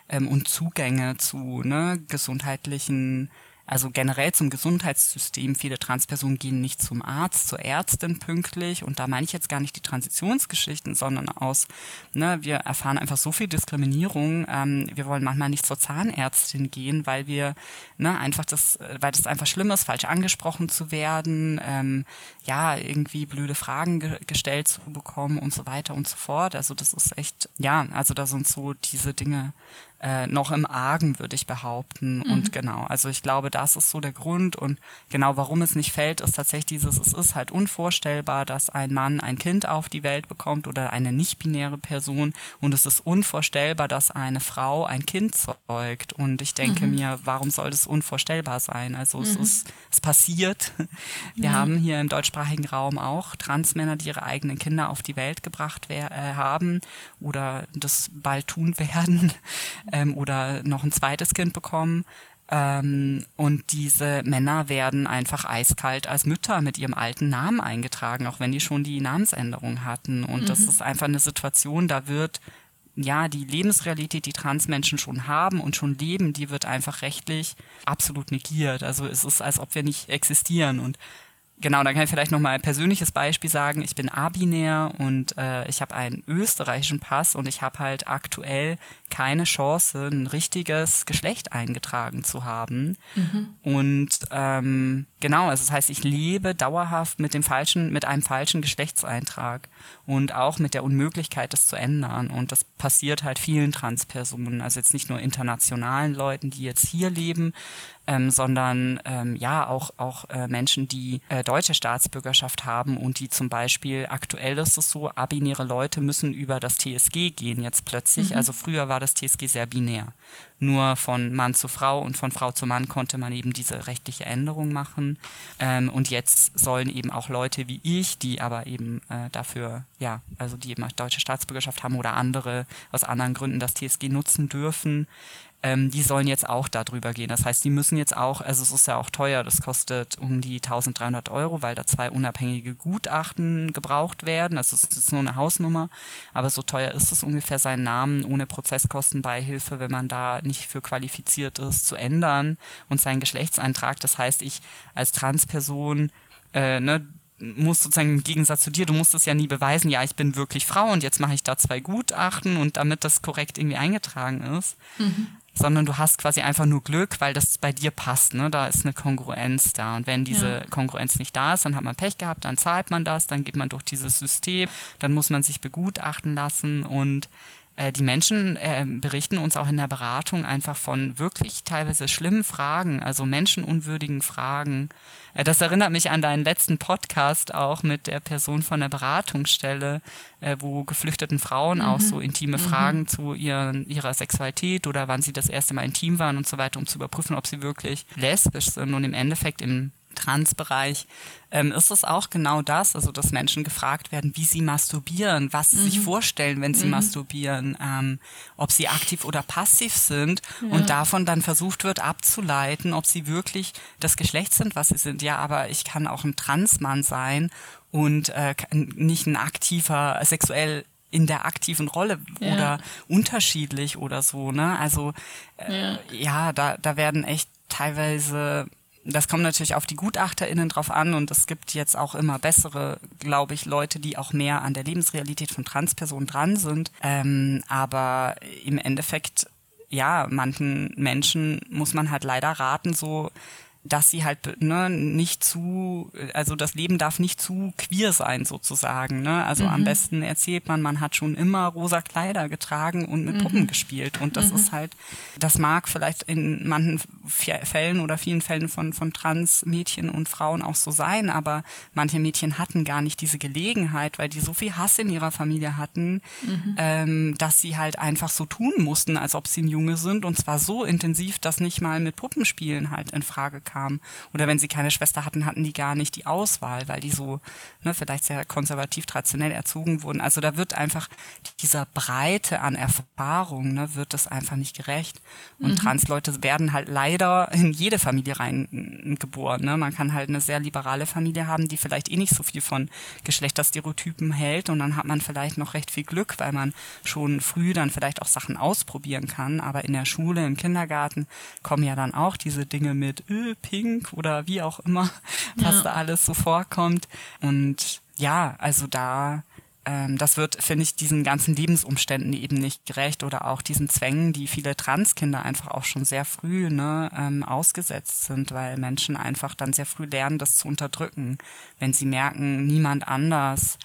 ähm, und Zugänge zu ne, gesundheitlichen also generell zum Gesundheitssystem. Viele Transpersonen gehen nicht zum Arzt, zur Ärztin pünktlich. Und da meine ich jetzt gar nicht die Transitionsgeschichten, sondern aus, ne, wir erfahren einfach so viel Diskriminierung. Ähm, wir wollen manchmal nicht zur Zahnärztin gehen, weil wir ne, einfach das, weil das einfach schlimm ist, falsch angesprochen zu werden, ähm, ja, irgendwie blöde Fragen ge gestellt zu bekommen und so weiter und so fort. Also das ist echt, ja, also da sind so diese Dinge äh, noch im Argen, würde ich behaupten. Mhm. Und genau, also ich glaube, das ist so der Grund. Und genau, warum es nicht fällt, ist tatsächlich dieses, es ist halt unvorstellbar, dass ein Mann ein Kind auf die Welt bekommt oder eine nicht-binäre Person. Und es ist unvorstellbar, dass eine Frau ein Kind zeugt. Und ich denke mhm. mir, warum soll das unvorstellbar sein? Also mhm. es ist, es passiert. [laughs] Wir haben hier im deutschsprachigen Raum auch Transmänner, die ihre eigenen Kinder auf die Welt gebracht äh, haben oder das bald tun [laughs] werden ähm, oder noch ein zweites Kind bekommen. Ähm, und diese Männer werden einfach eiskalt als Mütter mit ihrem alten Namen eingetragen, auch wenn die schon die Namensänderung hatten. Und mhm. das ist einfach eine Situation, da wird ja, die Lebensrealität, die Transmenschen schon haben und schon leben, die wird einfach rechtlich absolut negiert. Also es ist, als ob wir nicht existieren. Und Genau, dann kann ich vielleicht noch mal ein persönliches Beispiel sagen. Ich bin abinär und äh, ich habe einen österreichischen Pass und ich habe halt aktuell keine Chance, ein richtiges Geschlecht eingetragen zu haben. Mhm. Und ähm, genau, also das heißt, ich lebe dauerhaft mit dem falschen, mit einem falschen Geschlechtseintrag und auch mit der Unmöglichkeit, das zu ändern. Und das passiert halt vielen Transpersonen, also jetzt nicht nur internationalen Leuten, die jetzt hier leben, ähm, sondern ähm, ja auch auch äh, Menschen, die äh, deutsche Staatsbürgerschaft haben und die zum Beispiel aktuell ist es so, abinäre Leute müssen über das TSG gehen jetzt plötzlich. Mhm. Also früher war das TSG sehr binär. Nur von Mann zu Frau und von Frau zu Mann konnte man eben diese rechtliche Änderung machen. Ähm, und jetzt sollen eben auch Leute wie ich, die aber eben äh, dafür, ja, also die eben deutsche Staatsbürgerschaft haben oder andere aus anderen Gründen das TSG nutzen dürfen, ähm, die sollen jetzt auch darüber gehen. Das heißt, die müssen jetzt auch, also es ist ja auch teuer, das kostet um die 1300 Euro, weil da zwei unabhängige Gutachten gebraucht werden. Also es ist nur eine Hausnummer, aber so teuer ist es ungefähr, seinen Namen ohne Prozesskostenbeihilfe, wenn man da nicht für qualifiziert ist, zu ändern und seinen Geschlechtseintrag. Das heißt, ich als Transperson, äh, ne, muss sozusagen im Gegensatz zu dir, du musst es ja nie beweisen, ja, ich bin wirklich Frau und jetzt mache ich da zwei Gutachten und damit das korrekt irgendwie eingetragen ist. Mhm sondern du hast quasi einfach nur Glück, weil das bei dir passt. Ne? Da ist eine Kongruenz da. Und wenn diese ja. Kongruenz nicht da ist, dann hat man Pech gehabt, dann zahlt man das, dann geht man durch dieses System, dann muss man sich begutachten lassen und die Menschen äh, berichten uns auch in der Beratung einfach von wirklich teilweise schlimmen Fragen, also menschenunwürdigen Fragen. Äh, das erinnert mich an deinen letzten Podcast auch mit der Person von der Beratungsstelle, äh, wo geflüchteten Frauen mhm. auch so intime mhm. Fragen zu ihren, ihrer Sexualität oder wann sie das erste Mal intim waren und so weiter, um zu überprüfen, ob sie wirklich lesbisch sind und im Endeffekt im Transbereich ähm, ist es auch genau das, also dass Menschen gefragt werden, wie sie masturbieren, was sie sich mhm. vorstellen, wenn sie mhm. masturbieren, ähm, ob sie aktiv oder passiv sind ja. und davon dann versucht wird abzuleiten, ob sie wirklich das Geschlecht sind, was sie sind. Ja, aber ich kann auch ein Transmann sein und äh, nicht ein aktiver, sexuell in der aktiven Rolle ja. oder unterschiedlich oder so, ne? Also äh, ja. ja, da, da werden echt teilweise das kommt natürlich auf die GutachterInnen drauf an und es gibt jetzt auch immer bessere, glaube ich, Leute, die auch mehr an der Lebensrealität von Transpersonen dran sind. Ähm, aber im Endeffekt, ja, manchen Menschen muss man halt leider raten, so dass sie halt ne, nicht zu, also das Leben darf nicht zu queer sein sozusagen. Ne? Also mhm. am besten erzählt man, man hat schon immer rosa Kleider getragen und mit mhm. Puppen gespielt. Und das mhm. ist halt, das mag vielleicht in manchen Fällen oder vielen Fällen von, von Trans-Mädchen und Frauen auch so sein, aber manche Mädchen hatten gar nicht diese Gelegenheit, weil die so viel Hass in ihrer Familie hatten, mhm. ähm, dass sie halt einfach so tun mussten, als ob sie ein Junge sind. Und zwar so intensiv, dass nicht mal mit Puppenspielen halt in Frage kam kam. Oder wenn sie keine Schwester hatten, hatten die gar nicht die Auswahl, weil die so ne, vielleicht sehr konservativ traditionell erzogen wurden. Also da wird einfach dieser Breite an Erfahrung, ne, wird das einfach nicht gerecht. Und mhm. Transleute werden halt leider in jede Familie reingeboren. Ne? Man kann halt eine sehr liberale Familie haben, die vielleicht eh nicht so viel von Geschlechterstereotypen hält und dann hat man vielleicht noch recht viel Glück, weil man schon früh dann vielleicht auch Sachen ausprobieren kann. Aber in der Schule, im Kindergarten kommen ja dann auch diese Dinge mit öh, Pink oder wie auch immer, [laughs] was ja. da alles so vorkommt. Und ja, also da ähm, das wird, finde ich, diesen ganzen Lebensumständen eben nicht gerecht oder auch diesen Zwängen, die viele Transkinder einfach auch schon sehr früh ne, ähm, ausgesetzt sind, weil Menschen einfach dann sehr früh lernen, das zu unterdrücken, wenn sie merken, niemand anders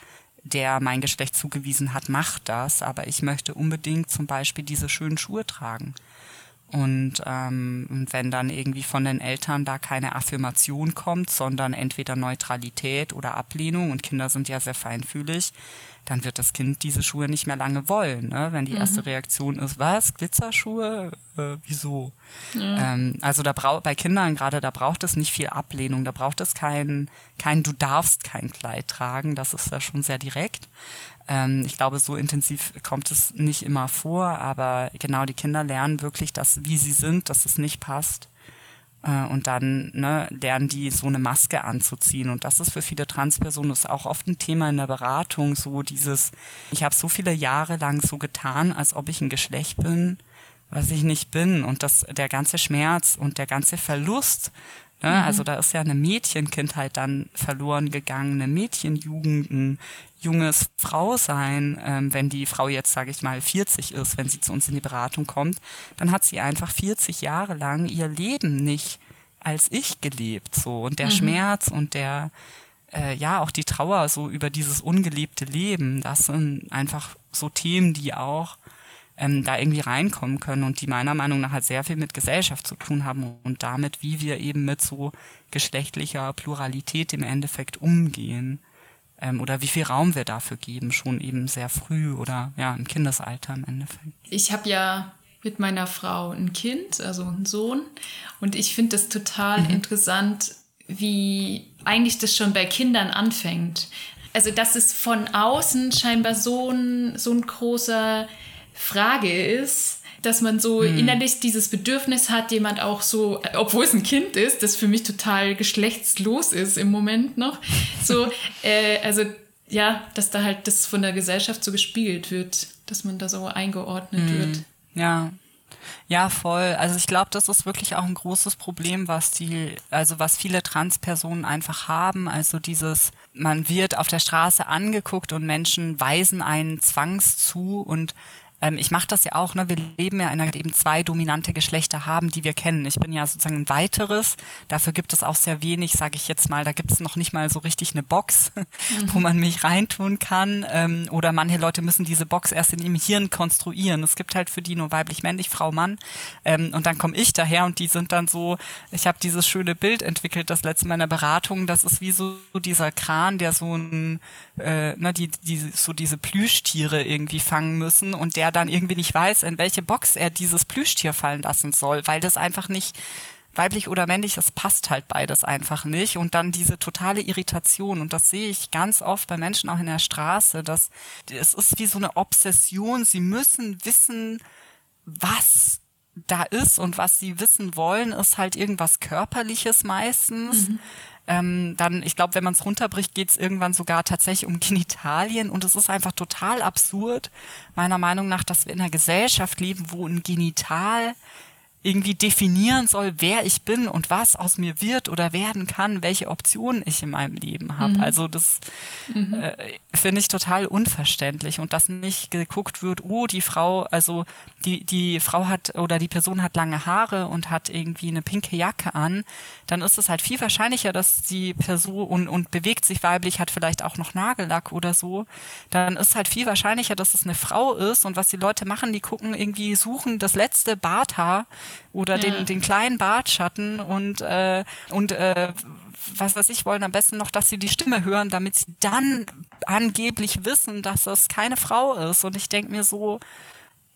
der mein Geschlecht zugewiesen hat, macht das, aber ich möchte unbedingt zum Beispiel diese schönen Schuhe tragen. Und, ähm, und wenn dann irgendwie von den Eltern da keine Affirmation kommt, sondern entweder Neutralität oder Ablehnung, und Kinder sind ja sehr feinfühlig, dann wird das Kind diese Schuhe nicht mehr lange wollen. Ne? Wenn die erste mhm. Reaktion ist, was, Glitzerschuhe? Äh, wieso? Ja. Ähm, also da braucht bei Kindern gerade, da braucht es nicht viel Ablehnung, da braucht es kein, kein, du darfst kein Kleid tragen, das ist ja schon sehr direkt. Ähm, ich glaube, so intensiv kommt es nicht immer vor, aber genau, die Kinder lernen wirklich, dass wie sie sind, dass es nicht passt. Äh, und dann ne, lernen die so eine Maske anzuziehen. Und das ist für viele Transpersonen ist auch oft ein Thema in der Beratung, so dieses, ich habe so viele Jahre lang so getan, als ob ich ein Geschlecht bin, was ich nicht bin. Und das, der ganze Schmerz und der ganze Verlust Ne? Mhm. Also da ist ja eine Mädchenkindheit dann verloren gegangen, eine Mädchenjugend, ein junges Frausein. Ähm, wenn die Frau jetzt, sage ich mal, 40 ist, wenn sie zu uns in die Beratung kommt, dann hat sie einfach 40 Jahre lang ihr Leben nicht als ich gelebt. So und der mhm. Schmerz und der äh, ja auch die Trauer so über dieses ungelebte Leben, das sind einfach so Themen, die auch ähm, da irgendwie reinkommen können und die meiner Meinung nach halt sehr viel mit Gesellschaft zu tun haben und damit, wie wir eben mit so geschlechtlicher Pluralität im Endeffekt umgehen ähm, oder wie viel Raum wir dafür geben, schon eben sehr früh oder ja im Kindesalter im Endeffekt. Ich habe ja mit meiner Frau ein Kind, also einen Sohn und ich finde das total mhm. interessant, wie eigentlich das schon bei Kindern anfängt. Also dass es von außen scheinbar so ein, so ein großer Frage ist, dass man so hm. innerlich dieses Bedürfnis hat, jemand auch so, obwohl es ein Kind ist, das für mich total geschlechtslos ist im Moment noch, so, [laughs] äh, also ja, dass da halt das von der Gesellschaft so gespiegelt wird, dass man da so eingeordnet hm. wird. Ja. Ja, voll. Also ich glaube, das ist wirklich auch ein großes Problem, was die, also was viele Transpersonen einfach haben. Also dieses, man wird auf der Straße angeguckt und Menschen weisen einen Zwangs zu und ähm, ich mache das ja auch, ne? wir leben ja in einer eben zwei dominante Geschlechter haben, die wir kennen. Ich bin ja sozusagen ein weiteres, dafür gibt es auch sehr wenig, sage ich jetzt mal, da gibt es noch nicht mal so richtig eine Box, [laughs] mhm. wo man mich reintun kann. Ähm, oder manche Leute müssen diese Box erst in ihrem Hirn konstruieren. Es gibt halt für die nur weiblich, männlich, Frau, Mann. Ähm, und dann komme ich daher und die sind dann so, ich habe dieses schöne Bild entwickelt, das letzte meiner Beratung, das ist wie so dieser Kran, der so ein, äh, ne, die, die so diese Plüschtiere irgendwie fangen müssen und der dann irgendwie nicht weiß, in welche Box er dieses Plüschtier fallen lassen soll, weil das einfach nicht weiblich oder männlich, das passt halt beides einfach nicht. Und dann diese totale Irritation. Und das sehe ich ganz oft bei Menschen auch in der Straße, dass es ist wie so eine Obsession. Sie müssen wissen, was da ist und was sie wissen wollen, ist halt irgendwas Körperliches meistens. Mhm. Ähm, dann, ich glaube, wenn man es runterbricht, geht es irgendwann sogar tatsächlich um Genitalien. Und es ist einfach total absurd, meiner Meinung nach, dass wir in einer Gesellschaft leben, wo ein Genital irgendwie definieren soll, wer ich bin und was aus mir wird oder werden kann, welche Optionen ich in meinem Leben habe. Mhm. Also das mhm. äh, finde ich total unverständlich und dass nicht geguckt wird, oh, die Frau, also die, die Frau hat oder die Person hat lange Haare und hat irgendwie eine pinke Jacke an, dann ist es halt viel wahrscheinlicher, dass die Person und, und bewegt sich weiblich, hat vielleicht auch noch Nagellack oder so, dann ist halt viel wahrscheinlicher, dass es eine Frau ist und was die Leute machen, die gucken irgendwie, suchen das letzte Barthaar oder ja. den, den kleinen Bartschatten und, äh, und äh, was weiß ich, wollen am besten noch, dass sie die Stimme hören, damit sie dann angeblich wissen, dass das keine Frau ist. Und ich denke mir so,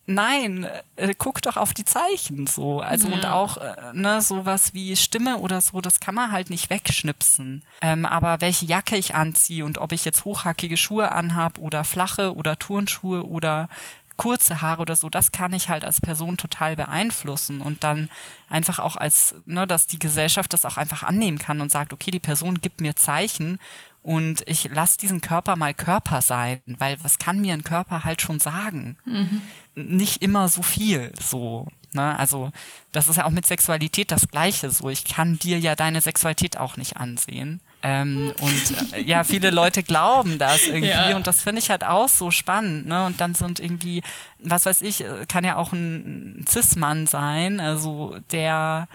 nein, äh, guck doch auf die Zeichen so. Also ja. und auch äh, ne, sowas wie Stimme oder so, das kann man halt nicht wegschnipsen. Ähm, aber welche Jacke ich anziehe und ob ich jetzt hochhackige Schuhe anhab oder flache oder Turnschuhe oder kurze Haare oder so, das kann ich halt als Person total beeinflussen und dann einfach auch als, ne, dass die Gesellschaft das auch einfach annehmen kann und sagt, okay, die Person gibt mir Zeichen und ich lasse diesen Körper mal Körper sein, weil was kann mir ein Körper halt schon sagen? Mhm. Nicht immer so viel, so. Ne? Also das ist ja auch mit Sexualität das Gleiche. So, ich kann dir ja deine Sexualität auch nicht ansehen. Ähm, und äh, ja, viele Leute glauben das [laughs] irgendwie ja. und das finde ich halt auch so spannend. Ne? Und dann sind irgendwie, was weiß ich, äh, kann ja auch ein Cis-Mann sein, also der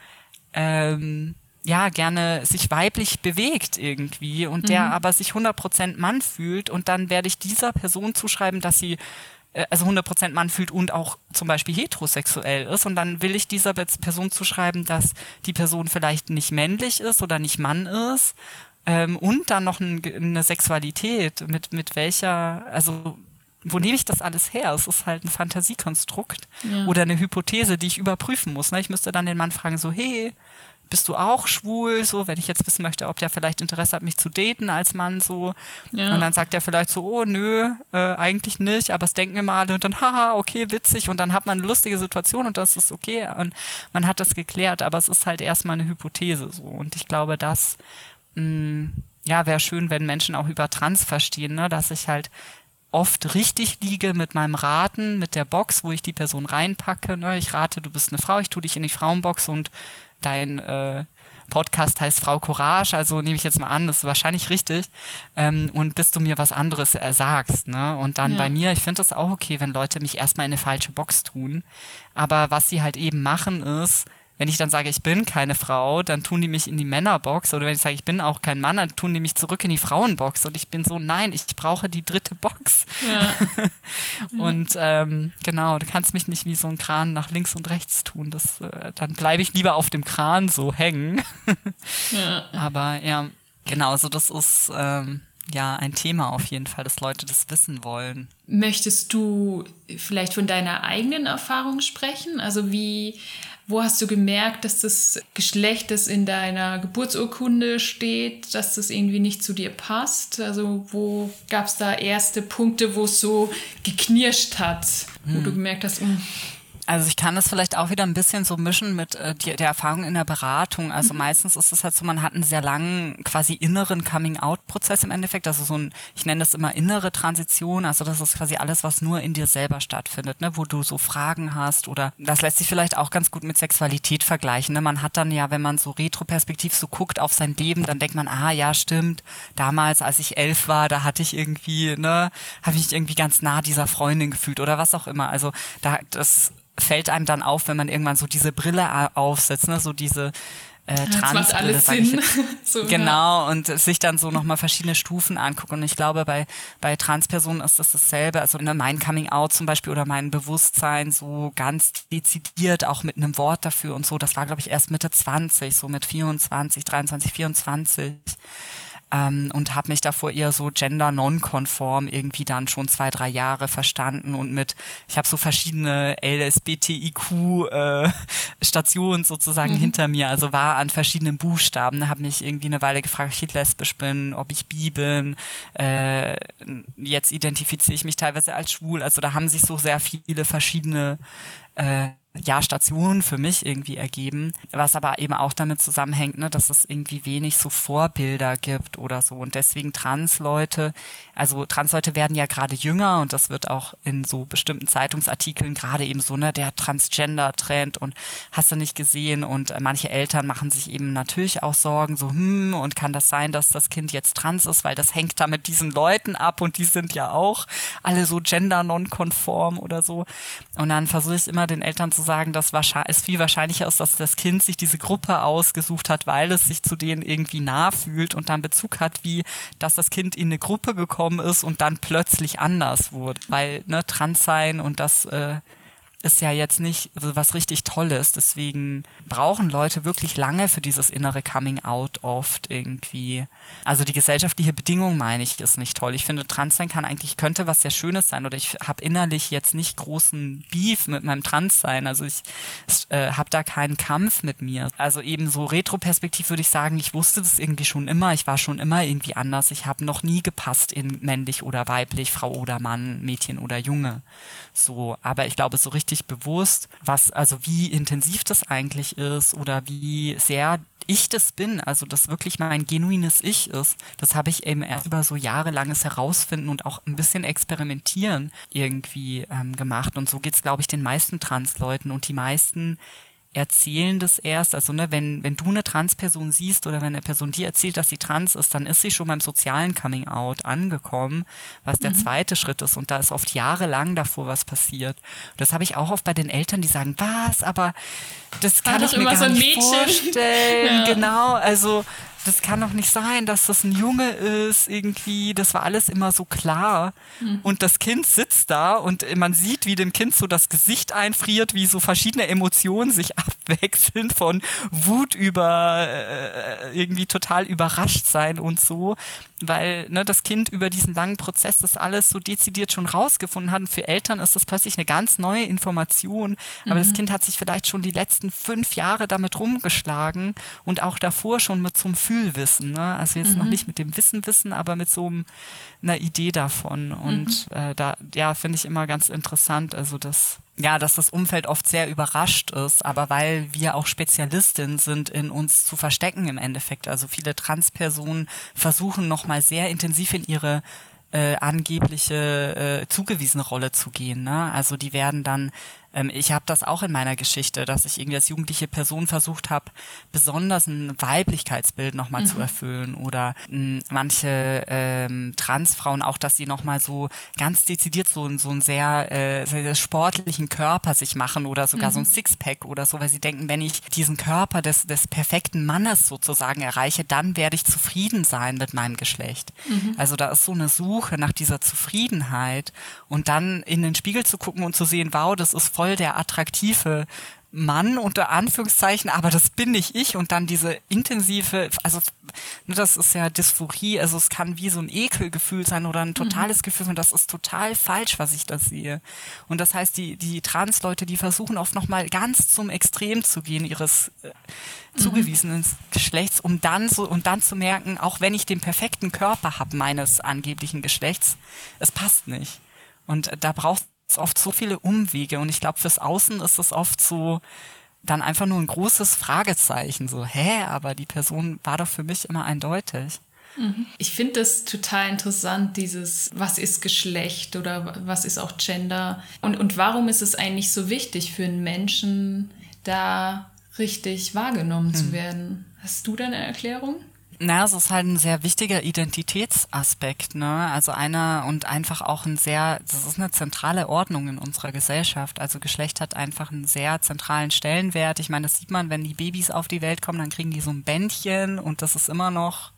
ähm, ja gerne sich weiblich bewegt irgendwie und der mhm. aber sich 100% Mann fühlt und dann werde ich dieser Person zuschreiben, dass sie äh, also 100% Mann fühlt und auch zum Beispiel heterosexuell ist und dann will ich dieser Person zuschreiben, dass die Person vielleicht nicht männlich ist oder nicht Mann ist ähm, und dann noch ein, eine Sexualität, mit, mit welcher, also wo nehme ich das alles her? Es ist halt ein Fantasiekonstrukt ja. oder eine Hypothese, die ich überprüfen muss. Ne? Ich müsste dann den Mann fragen, so, hey, bist du auch schwul? So, wenn ich jetzt wissen möchte, ob der vielleicht Interesse hat, mich zu daten als Mann, so. Ja. Und dann sagt er vielleicht so, oh, nö, äh, eigentlich nicht, aber es denken immer alle und dann, [laughs] haha, okay, witzig. Und dann hat man eine lustige Situation und das ist okay und man hat das geklärt, aber es ist halt erstmal eine Hypothese, so. Und ich glaube, dass, mh, mm, ja, wäre schön, wenn Menschen auch über Trans verstehen, ne, dass ich halt oft richtig liege mit meinem Raten, mit der Box, wo ich die Person reinpacke. Ne? Ich rate, du bist eine Frau, ich tue dich in die Frauenbox und dein äh, Podcast heißt Frau Courage, also nehme ich jetzt mal an, das ist wahrscheinlich richtig. Ähm, und bis du mir was anderes äh, sagst, ne? Und dann ja. bei mir, ich finde das auch okay, wenn Leute mich erstmal in eine falsche Box tun. Aber was sie halt eben machen ist, wenn ich dann sage, ich bin keine Frau, dann tun die mich in die Männerbox. Oder wenn ich sage, ich bin auch kein Mann, dann tun die mich zurück in die Frauenbox. Und ich bin so, nein, ich brauche die dritte Box. Ja. [laughs] und ähm, genau, du kannst mich nicht wie so ein Kran nach links und rechts tun. Das, äh, dann bleibe ich lieber auf dem Kran so hängen. [laughs] ja. Aber ja, genau, so das ist. Ähm, ja, ein Thema auf jeden Fall, dass Leute das wissen wollen. Möchtest du vielleicht von deiner eigenen Erfahrung sprechen? Also wie wo hast du gemerkt, dass das Geschlecht, das in deiner Geburtsurkunde steht, dass das irgendwie nicht zu dir passt? Also wo gab es da erste Punkte, wo es so geknirscht hat, wo hm. du gemerkt hast, mh, hm, also ich kann das vielleicht auch wieder ein bisschen so mischen mit äh, die, der Erfahrung in der Beratung. Also mhm. meistens ist es halt so, man hat einen sehr langen quasi inneren Coming-out-Prozess im Endeffekt. Also so ein, ich nenne das immer innere Transition. Also das ist quasi alles, was nur in dir selber stattfindet, ne? wo du so Fragen hast oder das lässt sich vielleicht auch ganz gut mit Sexualität vergleichen. Ne? Man hat dann ja, wenn man so retroperspektiv so guckt auf sein Leben, dann denkt man, ah ja, stimmt, damals, als ich elf war, da hatte ich irgendwie, ne, habe ich irgendwie ganz nah dieser Freundin gefühlt oder was auch immer. Also da das fällt einem dann auf, wenn man irgendwann so diese Brille aufsetzt, ne? so diese äh, Transbrille, sag ich jetzt. [laughs] so, genau, ja. und sich dann so nochmal verschiedene Stufen angucken. Und ich glaube, bei, bei Transpersonen ist das dasselbe. Also ne, mein Coming Out zum Beispiel oder mein Bewusstsein so ganz dezidiert, auch mit einem Wort dafür und so, das war, glaube ich, erst Mitte 20, so mit 24, 23, 24 ähm, und habe mich davor eher so gender non-konform irgendwie dann schon zwei, drei Jahre verstanden und mit, ich habe so verschiedene LSBTIQ-Stationen äh, [laughs] sozusagen mhm. hinter mir, also war an verschiedenen Buchstaben, habe mich irgendwie eine Weile gefragt, ob ich lesbisch bin, ob ich bi bin, äh, jetzt identifiziere ich mich teilweise als schwul, also da haben sich so sehr viele verschiedene äh, ja, Stationen für mich irgendwie ergeben, was aber eben auch damit zusammenhängt, ne, dass es irgendwie wenig so Vorbilder gibt oder so. Und deswegen Transleute, also Transleute werden ja gerade jünger und das wird auch in so bestimmten Zeitungsartikeln gerade eben so, ne, der Transgender-Trend und hast du nicht gesehen. Und äh, manche Eltern machen sich eben natürlich auch Sorgen, so, hm, und kann das sein, dass das Kind jetzt trans ist, weil das hängt da mit diesen Leuten ab und die sind ja auch alle so gender-nonkonform oder so. Und dann versuche ich immer den Eltern zu zu sagen, dass es viel wahrscheinlicher ist, dass das Kind sich diese Gruppe ausgesucht hat, weil es sich zu denen irgendwie nah fühlt und dann Bezug hat, wie dass das Kind in eine Gruppe gekommen ist und dann plötzlich anders wurde. Weil ne, trans sein und das äh, ist ja jetzt nicht so was richtig Tolles. Deswegen brauchen Leute wirklich lange für dieses innere Coming Out oft irgendwie. Also die gesellschaftliche Bedingung meine ich ist nicht toll. Ich finde, Transsein kann eigentlich könnte was sehr Schönes sein oder ich habe innerlich jetzt nicht großen Beef mit meinem Transsein. Also ich äh, habe da keinen Kampf mit mir. Also eben so retroperspektiv würde ich sagen, ich wusste das irgendwie schon immer. Ich war schon immer irgendwie anders. Ich habe noch nie gepasst in männlich oder weiblich, Frau oder Mann, Mädchen oder Junge. So, aber ich glaube so richtig bewusst, was also wie intensiv das eigentlich ist oder wie sehr ich das bin, also das wirklich mein genuines Ich ist, das habe ich eben erst über so jahrelanges Herausfinden und auch ein bisschen Experimentieren irgendwie ähm, gemacht. Und so geht es, glaube ich, den meisten Transleuten und die meisten erzählen das erst. Also ne, wenn, wenn du eine Transperson siehst oder wenn eine Person dir erzählt, dass sie trans ist, dann ist sie schon beim sozialen Coming Out angekommen, was der mhm. zweite Schritt ist. Und da ist oft jahrelang davor was passiert. Und das habe ich auch oft bei den Eltern, die sagen, was, aber das kann ich mir gar so nicht Mädchen. vorstellen. [laughs] ja. Genau, also das kann doch nicht sein, dass das ein Junge ist, irgendwie, das war alles immer so klar. Mhm. Und das Kind sitzt da und man sieht, wie dem Kind so das Gesicht einfriert, wie so verschiedene Emotionen sich [laughs] abwechseln von Wut über äh, irgendwie total überrascht sein und so weil ne, das Kind über diesen langen Prozess das alles so dezidiert schon rausgefunden hat. Und für Eltern ist das plötzlich eine ganz neue Information. Aber mhm. das Kind hat sich vielleicht schon die letzten fünf Jahre damit rumgeschlagen und auch davor schon mit so einem Fühlwissen. Ne? Also jetzt mhm. noch nicht mit dem Wissen wissen, aber mit so einer Idee davon. Und mhm. äh, da, ja, finde ich immer ganz interessant. Also das ja, dass das Umfeld oft sehr überrascht ist, aber weil wir auch Spezialistinnen sind, in uns zu verstecken im Endeffekt. Also viele Transpersonen versuchen nochmal sehr intensiv in ihre äh, angebliche äh, zugewiesene Rolle zu gehen. Ne? Also die werden dann ähm, ich habe das auch in meiner Geschichte, dass ich irgendwie als jugendliche Person versucht habe, besonders ein Weiblichkeitsbild nochmal mhm. zu erfüllen oder mh, hm, manche ähm, Transfrauen auch, dass sie nochmal so ganz dezidiert so, so einen sehr, äh, sehr sportlichen Körper sich machen oder sogar mhm. so ein mhm. Sixpack oder so, weil sie denken, wenn ich diesen Körper des, des perfekten Mannes sozusagen erreiche, dann werde ich zufrieden sein mit meinem Geschlecht. Mhm. Also da ist so eine Suche nach dieser Zufriedenheit und dann in den Spiegel zu gucken und zu sehen, wow, das ist voll der attraktive Mann unter Anführungszeichen, aber das bin nicht ich und dann diese intensive, also ne, das ist ja Dysphorie, also es kann wie so ein Ekelgefühl sein oder ein totales mhm. Gefühl und das ist total falsch, was ich da sehe. Und das heißt, die, die Trans-Leute, die versuchen oft nochmal ganz zum Extrem zu gehen ihres äh, zugewiesenen mhm. Geschlechts, um dann so und dann zu merken, auch wenn ich den perfekten Körper habe meines angeblichen Geschlechts, es passt nicht. Und da braucht oft so viele Umwege und ich glaube, fürs Außen ist es oft so dann einfach nur ein großes Fragezeichen. So, hä, aber die Person war doch für mich immer eindeutig. Mhm. Ich finde das total interessant, dieses, was ist Geschlecht oder was ist auch Gender und, und warum ist es eigentlich so wichtig für einen Menschen, da richtig wahrgenommen hm. zu werden? Hast du da eine Erklärung? Na, es ist halt ein sehr wichtiger Identitätsaspekt, ne? Also einer und einfach auch ein sehr, das ist eine zentrale Ordnung in unserer Gesellschaft. Also Geschlecht hat einfach einen sehr zentralen Stellenwert. Ich meine, das sieht man, wenn die Babys auf die Welt kommen, dann kriegen die so ein Bändchen und das ist immer noch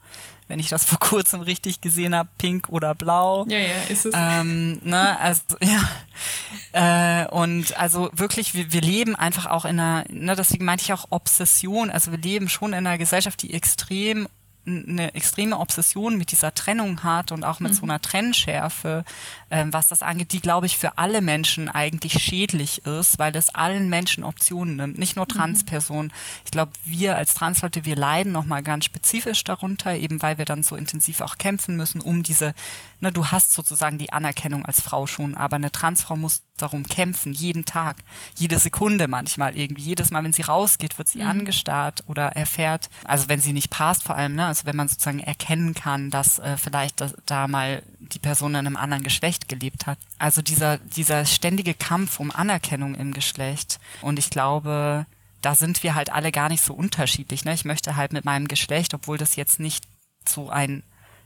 wenn ich das [laughs] vor kurzem richtig gesehen habe, pink oder blau. Ja, ja, ist es. Ähm, ne, also, [laughs] ja. Äh, und also wirklich, wir, wir leben einfach auch in einer, ne, deswegen meinte ich auch Obsession, also wir leben schon in einer Gesellschaft, die extrem eine extreme Obsession mit dieser Trennung hat und auch mit mhm. so einer Trennschärfe, ähm, was das angeht, die, glaube ich, für alle Menschen eigentlich schädlich ist, weil das allen Menschen Optionen nimmt, nicht nur mhm. Transpersonen. Mhm. Ich glaube, wir als Transleute, wir leiden nochmal ganz spezifisch darunter, eben weil wir dann so intensiv auch kämpfen müssen, um diese, ne, du hast sozusagen die Anerkennung als Frau schon, aber eine Transfrau muss darum kämpfen, jeden Tag, jede Sekunde manchmal irgendwie. Jedes Mal, wenn sie rausgeht, wird sie mhm. angestarrt oder erfährt, also wenn sie nicht passt vor allem, ne, also wenn man sozusagen erkennen kann, dass äh, vielleicht das, da mal die Person in einem anderen Geschlecht gelebt hat. Also dieser, dieser ständige Kampf um Anerkennung im Geschlecht. Und ich glaube, da sind wir halt alle gar nicht so unterschiedlich. Ne? Ich möchte halt mit meinem Geschlecht, obwohl das jetzt nicht so ein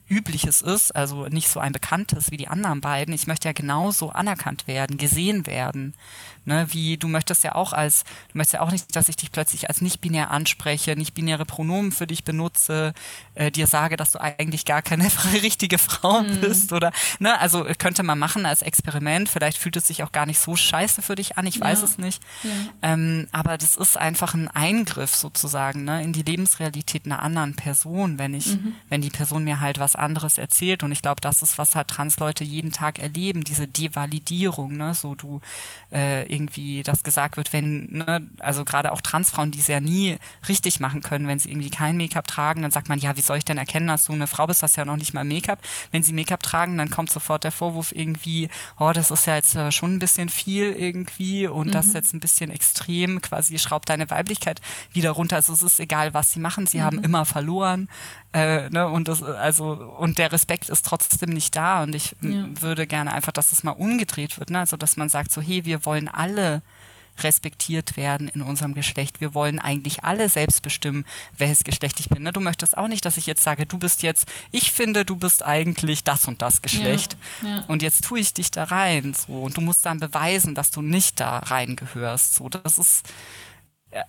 übliches ist, also nicht so ein bekanntes wie die anderen beiden. Ich möchte ja genauso anerkannt werden, gesehen werden. Ne, wie du möchtest ja auch als, du möchtest ja auch nicht, dass ich dich plötzlich als nicht binär anspreche, nicht binäre Pronomen für dich benutze, äh, dir sage, dass du eigentlich gar keine [laughs] richtige Frau mhm. bist oder, ne, also könnte man machen als Experiment. Vielleicht fühlt es sich auch gar nicht so scheiße für dich an, ich weiß es nicht. Ja. Ähm, aber das ist einfach ein Eingriff sozusagen, ne, in die Lebensrealität einer anderen Person, wenn ich, mhm. wenn die Person mir halt was anderes erzählt. Und ich glaube, das ist, was halt Transleute jeden Tag erleben, diese Devalidierung, ne, so du, äh, irgendwie das gesagt wird, wenn, ne, also gerade auch Transfrauen, die es ja nie richtig machen können, wenn sie irgendwie kein Make-up tragen, dann sagt man, ja, wie soll ich denn erkennen, dass du eine Frau bist, hast ja noch nicht mal Make-up. Wenn sie Make-up tragen, dann kommt sofort der Vorwurf irgendwie, oh, das ist ja jetzt äh, schon ein bisschen viel irgendwie und mhm. das ist jetzt ein bisschen extrem, quasi schraubt deine Weiblichkeit wieder runter. Also es ist egal, was sie machen, sie mhm. haben immer verloren. Äh, ne, und das, also, und der Respekt ist trotzdem nicht da. Und ich ja. würde gerne einfach, dass es mal umgedreht wird, ne? Also dass man sagt, so, hey, wir wollen alle respektiert werden in unserem Geschlecht. Wir wollen eigentlich alle selbst bestimmen, welches Geschlecht ich bin. Ne? Du möchtest auch nicht, dass ich jetzt sage, du bist jetzt, ich finde, du bist eigentlich das und das Geschlecht. Ja, ja. Und jetzt tue ich dich da rein. So. Und du musst dann beweisen, dass du nicht da reingehörst. So, das ist,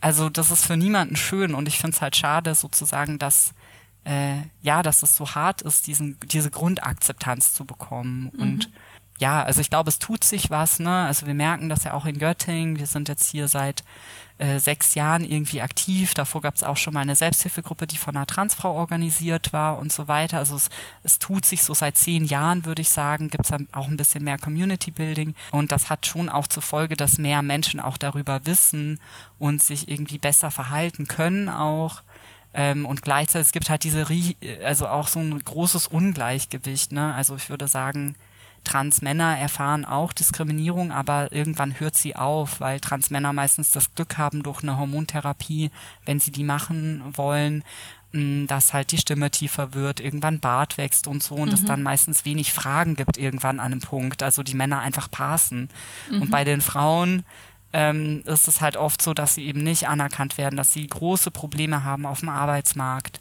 also das ist für niemanden schön. Und ich finde es halt schade, sozusagen, dass äh, ja, dass es so hart ist, diesen, diese Grundakzeptanz zu bekommen. Mhm. Und ja, also ich glaube, es tut sich was, ne? Also wir merken das ja auch in Göttingen. Wir sind jetzt hier seit äh, sechs Jahren irgendwie aktiv. Davor gab es auch schon mal eine Selbsthilfegruppe, die von einer Transfrau organisiert war und so weiter. Also es, es tut sich so seit zehn Jahren, würde ich sagen, gibt es dann auch ein bisschen mehr Community Building. Und das hat schon auch zur Folge, dass mehr Menschen auch darüber wissen und sich irgendwie besser verhalten können auch. Ähm, und gleichzeitig es gibt halt diese, also auch so ein großes Ungleichgewicht. Ne? Also ich würde sagen, Transmänner erfahren auch Diskriminierung, aber irgendwann hört sie auf, weil Transmänner meistens das Glück haben durch eine Hormontherapie, wenn sie die machen wollen, dass halt die Stimme tiefer wird, irgendwann Bart wächst und so und mhm. es dann meistens wenig Fragen gibt irgendwann an einem Punkt. Also die Männer einfach passen. Mhm. Und bei den Frauen ähm, ist es halt oft so, dass sie eben nicht anerkannt werden, dass sie große Probleme haben auf dem Arbeitsmarkt.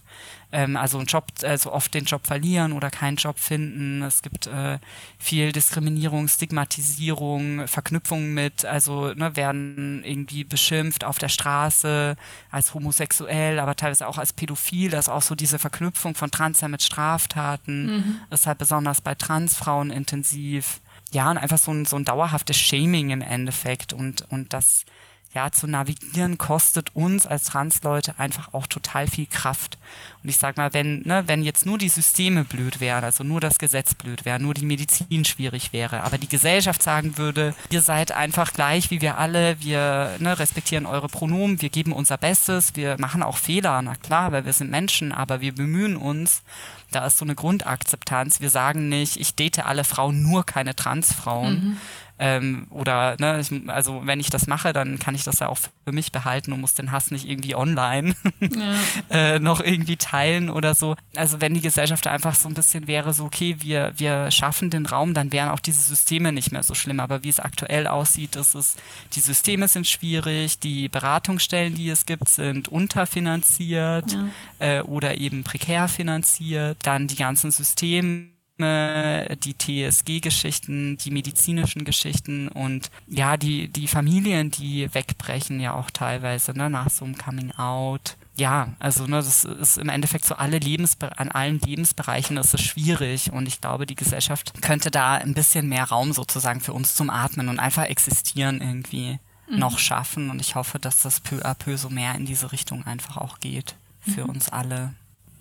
Ähm, also einen Job, also oft den Job verlieren oder keinen Job finden. Es gibt äh, viel Diskriminierung, Stigmatisierung, Verknüpfung mit, also ne, werden irgendwie beschimpft auf der Straße als homosexuell, aber teilweise auch als pädophil. Das ist auch so diese Verknüpfung von Transsein mit Straftaten. Mhm. ist halt besonders bei Transfrauen intensiv ja, und einfach so ein, so ein dauerhaftes Shaming im Endeffekt und, und das ja, zu navigieren kostet uns als Transleute einfach auch total viel Kraft. Und ich sag mal, wenn, ne, wenn jetzt nur die Systeme blöd wären, also nur das Gesetz blöd wäre, nur die Medizin schwierig wäre, aber die Gesellschaft sagen würde, ihr seid einfach gleich wie wir alle, wir ne, respektieren eure Pronomen, wir geben unser Bestes, wir machen auch Fehler, na klar, weil wir sind Menschen, aber wir bemühen uns da ist so eine Grundakzeptanz. Wir sagen nicht, ich date alle Frauen, nur keine Transfrauen. Mhm. Ähm, oder, ne, ich, also wenn ich das mache, dann kann ich das ja auch für mich behalten und muss den Hass nicht irgendwie online ja. [laughs] äh, noch irgendwie teilen oder so. Also wenn die Gesellschaft da einfach so ein bisschen wäre, so okay, wir, wir schaffen den Raum, dann wären auch diese Systeme nicht mehr so schlimm. Aber wie es aktuell aussieht, ist es, die Systeme sind schwierig, die Beratungsstellen, die es gibt, sind unterfinanziert ja. äh, oder eben prekär finanziert. Dann die ganzen Systeme die TSG-Geschichten, die medizinischen Geschichten und ja, die, die Familien, die wegbrechen ja auch teilweise ne, nach so einem Coming-out. Ja, also ne, das ist im Endeffekt so alle Lebensbe an allen Lebensbereichen ist es schwierig und ich glaube, die Gesellschaft könnte da ein bisschen mehr Raum sozusagen für uns zum Atmen und einfach existieren irgendwie mhm. noch schaffen und ich hoffe, dass das peu à peu so mehr in diese Richtung einfach auch geht für mhm. uns alle.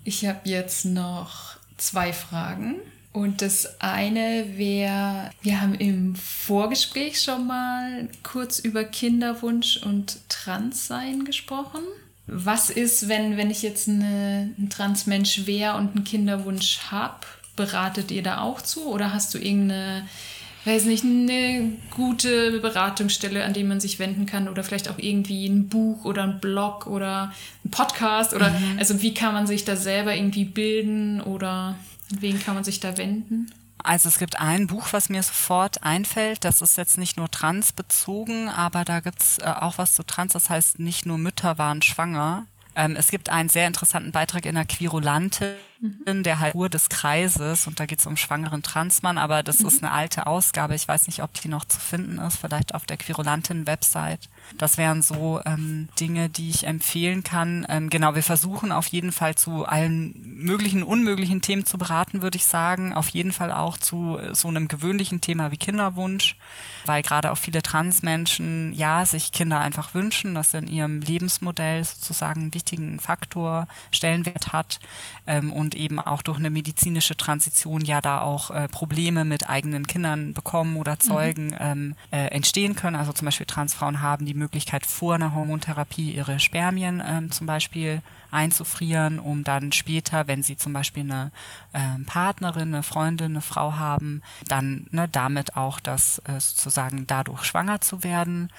Ich habe jetzt noch zwei Fragen. Und das eine wäre, wir haben im Vorgespräch schon mal kurz über Kinderwunsch und Transsein gesprochen. Was ist, wenn, wenn ich jetzt eine, ein Transmensch wäre und einen Kinderwunsch habe? Beratet ihr da auch zu oder hast du irgendeine, weiß nicht, eine gute Beratungsstelle, an die man sich wenden kann oder vielleicht auch irgendwie ein Buch oder ein Blog oder ein Podcast oder mhm. also wie kann man sich da selber irgendwie bilden oder wen kann man sich da wenden? Also es gibt ein Buch, was mir sofort einfällt. Das ist jetzt nicht nur transbezogen, aber da gibt's äh, auch was zu trans. Das heißt, nicht nur Mütter waren schwanger. Ähm, es gibt einen sehr interessanten Beitrag in der Quirulante, mhm. der halt Uhr des Kreises und da geht es um schwangeren Transmann, aber das mhm. ist eine alte Ausgabe. Ich weiß nicht, ob die noch zu finden ist, vielleicht auf der Quirulantin-Website. Das wären so ähm, Dinge, die ich empfehlen kann. Ähm, genau, wir versuchen auf jeden Fall zu allen möglichen, unmöglichen Themen zu beraten, würde ich sagen. Auf jeden Fall auch zu äh, so einem gewöhnlichen Thema wie Kinderwunsch, weil gerade auch viele Transmenschen ja sich Kinder einfach wünschen, dass in ihrem Lebensmodell sozusagen einen wichtigen Faktor Stellenwert hat ähm, und eben auch durch eine medizinische Transition ja da auch äh, Probleme mit eigenen Kindern bekommen oder zeugen mhm. ähm, äh, entstehen können. Also zum Beispiel Transfrauen haben die Möglichkeit vor einer Hormontherapie ihre Spermien ähm, zum Beispiel einzufrieren, um dann später, wenn sie zum Beispiel eine äh, Partnerin, eine Freundin, eine Frau haben, dann ne, damit auch das äh, sozusagen dadurch schwanger zu werden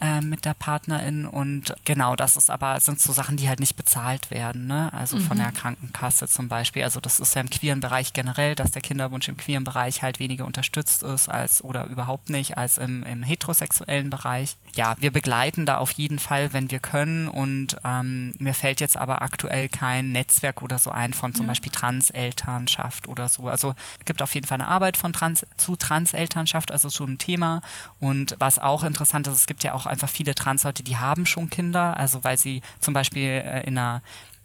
äh, mit der Partnerin und genau das ist aber sind so Sachen, die halt nicht bezahlt werden, ne? Also mhm. von der Krankenkasse zum Beispiel. Also das ist ja im queeren Bereich generell, dass der Kinderwunsch im queeren Bereich halt weniger unterstützt ist als oder überhaupt nicht als im, im heterosexuellen Bereich. Ja, wir begleiten da auf jeden Fall, wenn wir können und ähm, mir fällt jetzt aber aktuell kein Netzwerk oder so ein von zum ja. Beispiel Transelternschaft oder so. Also es gibt auf jeden Fall eine Arbeit von Trans zu Transelternschaft, also schon ein Thema und was auch interessant ist, es gibt ja auch einfach viele Transleute, die haben schon Kinder, also weil sie zum Beispiel äh, in einer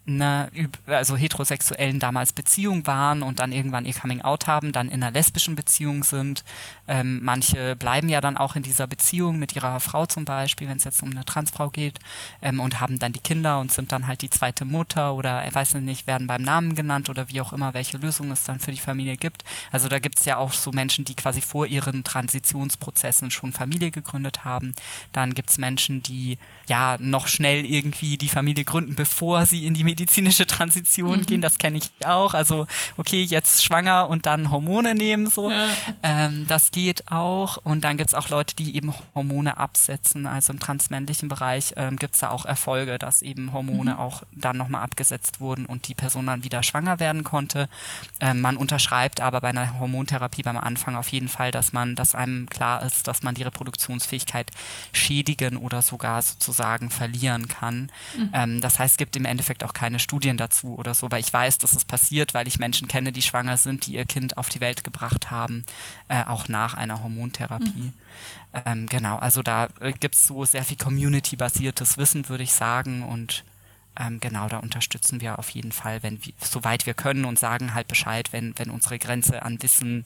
ne, also heterosexuellen damals Beziehung waren und dann irgendwann ihr Coming Out haben, dann in einer lesbischen Beziehung sind. Ähm, manche bleiben ja dann auch in dieser Beziehung mit ihrer Frau zum Beispiel, wenn es jetzt um eine Transfrau geht, ähm, und haben dann die Kinder und sind dann halt die zweite Mutter oder ich weiß nicht, werden beim Namen genannt oder wie auch immer, welche Lösung es dann für die Familie gibt. Also da gibt es ja auch so Menschen, die quasi vor ihren Transitionsprozessen schon Familie gegründet haben. Dann gibt es Menschen, die ja noch schnell irgendwie die Familie gründen, bevor sie in die medizinische Transition mhm. gehen, das kenne ich auch. Also, okay, jetzt schwanger und dann Hormone nehmen, so. Ja. Ähm, das geht auch. Und dann gibt es auch Leute, die eben Hormone absetzen. Also im transmännlichen Bereich ähm, gibt es da auch Erfolge, dass eben Hormone mhm. auch dann nochmal abgesetzt wurden und die Person dann wieder schwanger werden konnte. Ähm, man unterschreibt aber bei einer Hormontherapie beim Anfang auf jeden Fall, dass man, dass einem klar ist, dass man die Reproduktionsfähigkeit schädigen oder sogar sozusagen verlieren kann. Mhm. Ähm, das heißt, es gibt im Endeffekt auch keine keine Studien dazu oder so, weil ich weiß, dass es passiert, weil ich Menschen kenne, die schwanger sind, die ihr Kind auf die Welt gebracht haben, äh, auch nach einer Hormontherapie. Mhm. Ähm, genau, also da äh, gibt es so sehr viel community-basiertes Wissen, würde ich sagen, und ähm, genau, da unterstützen wir auf jeden Fall, wenn wir, soweit wir können und sagen halt Bescheid, wenn, wenn unsere Grenze an Wissen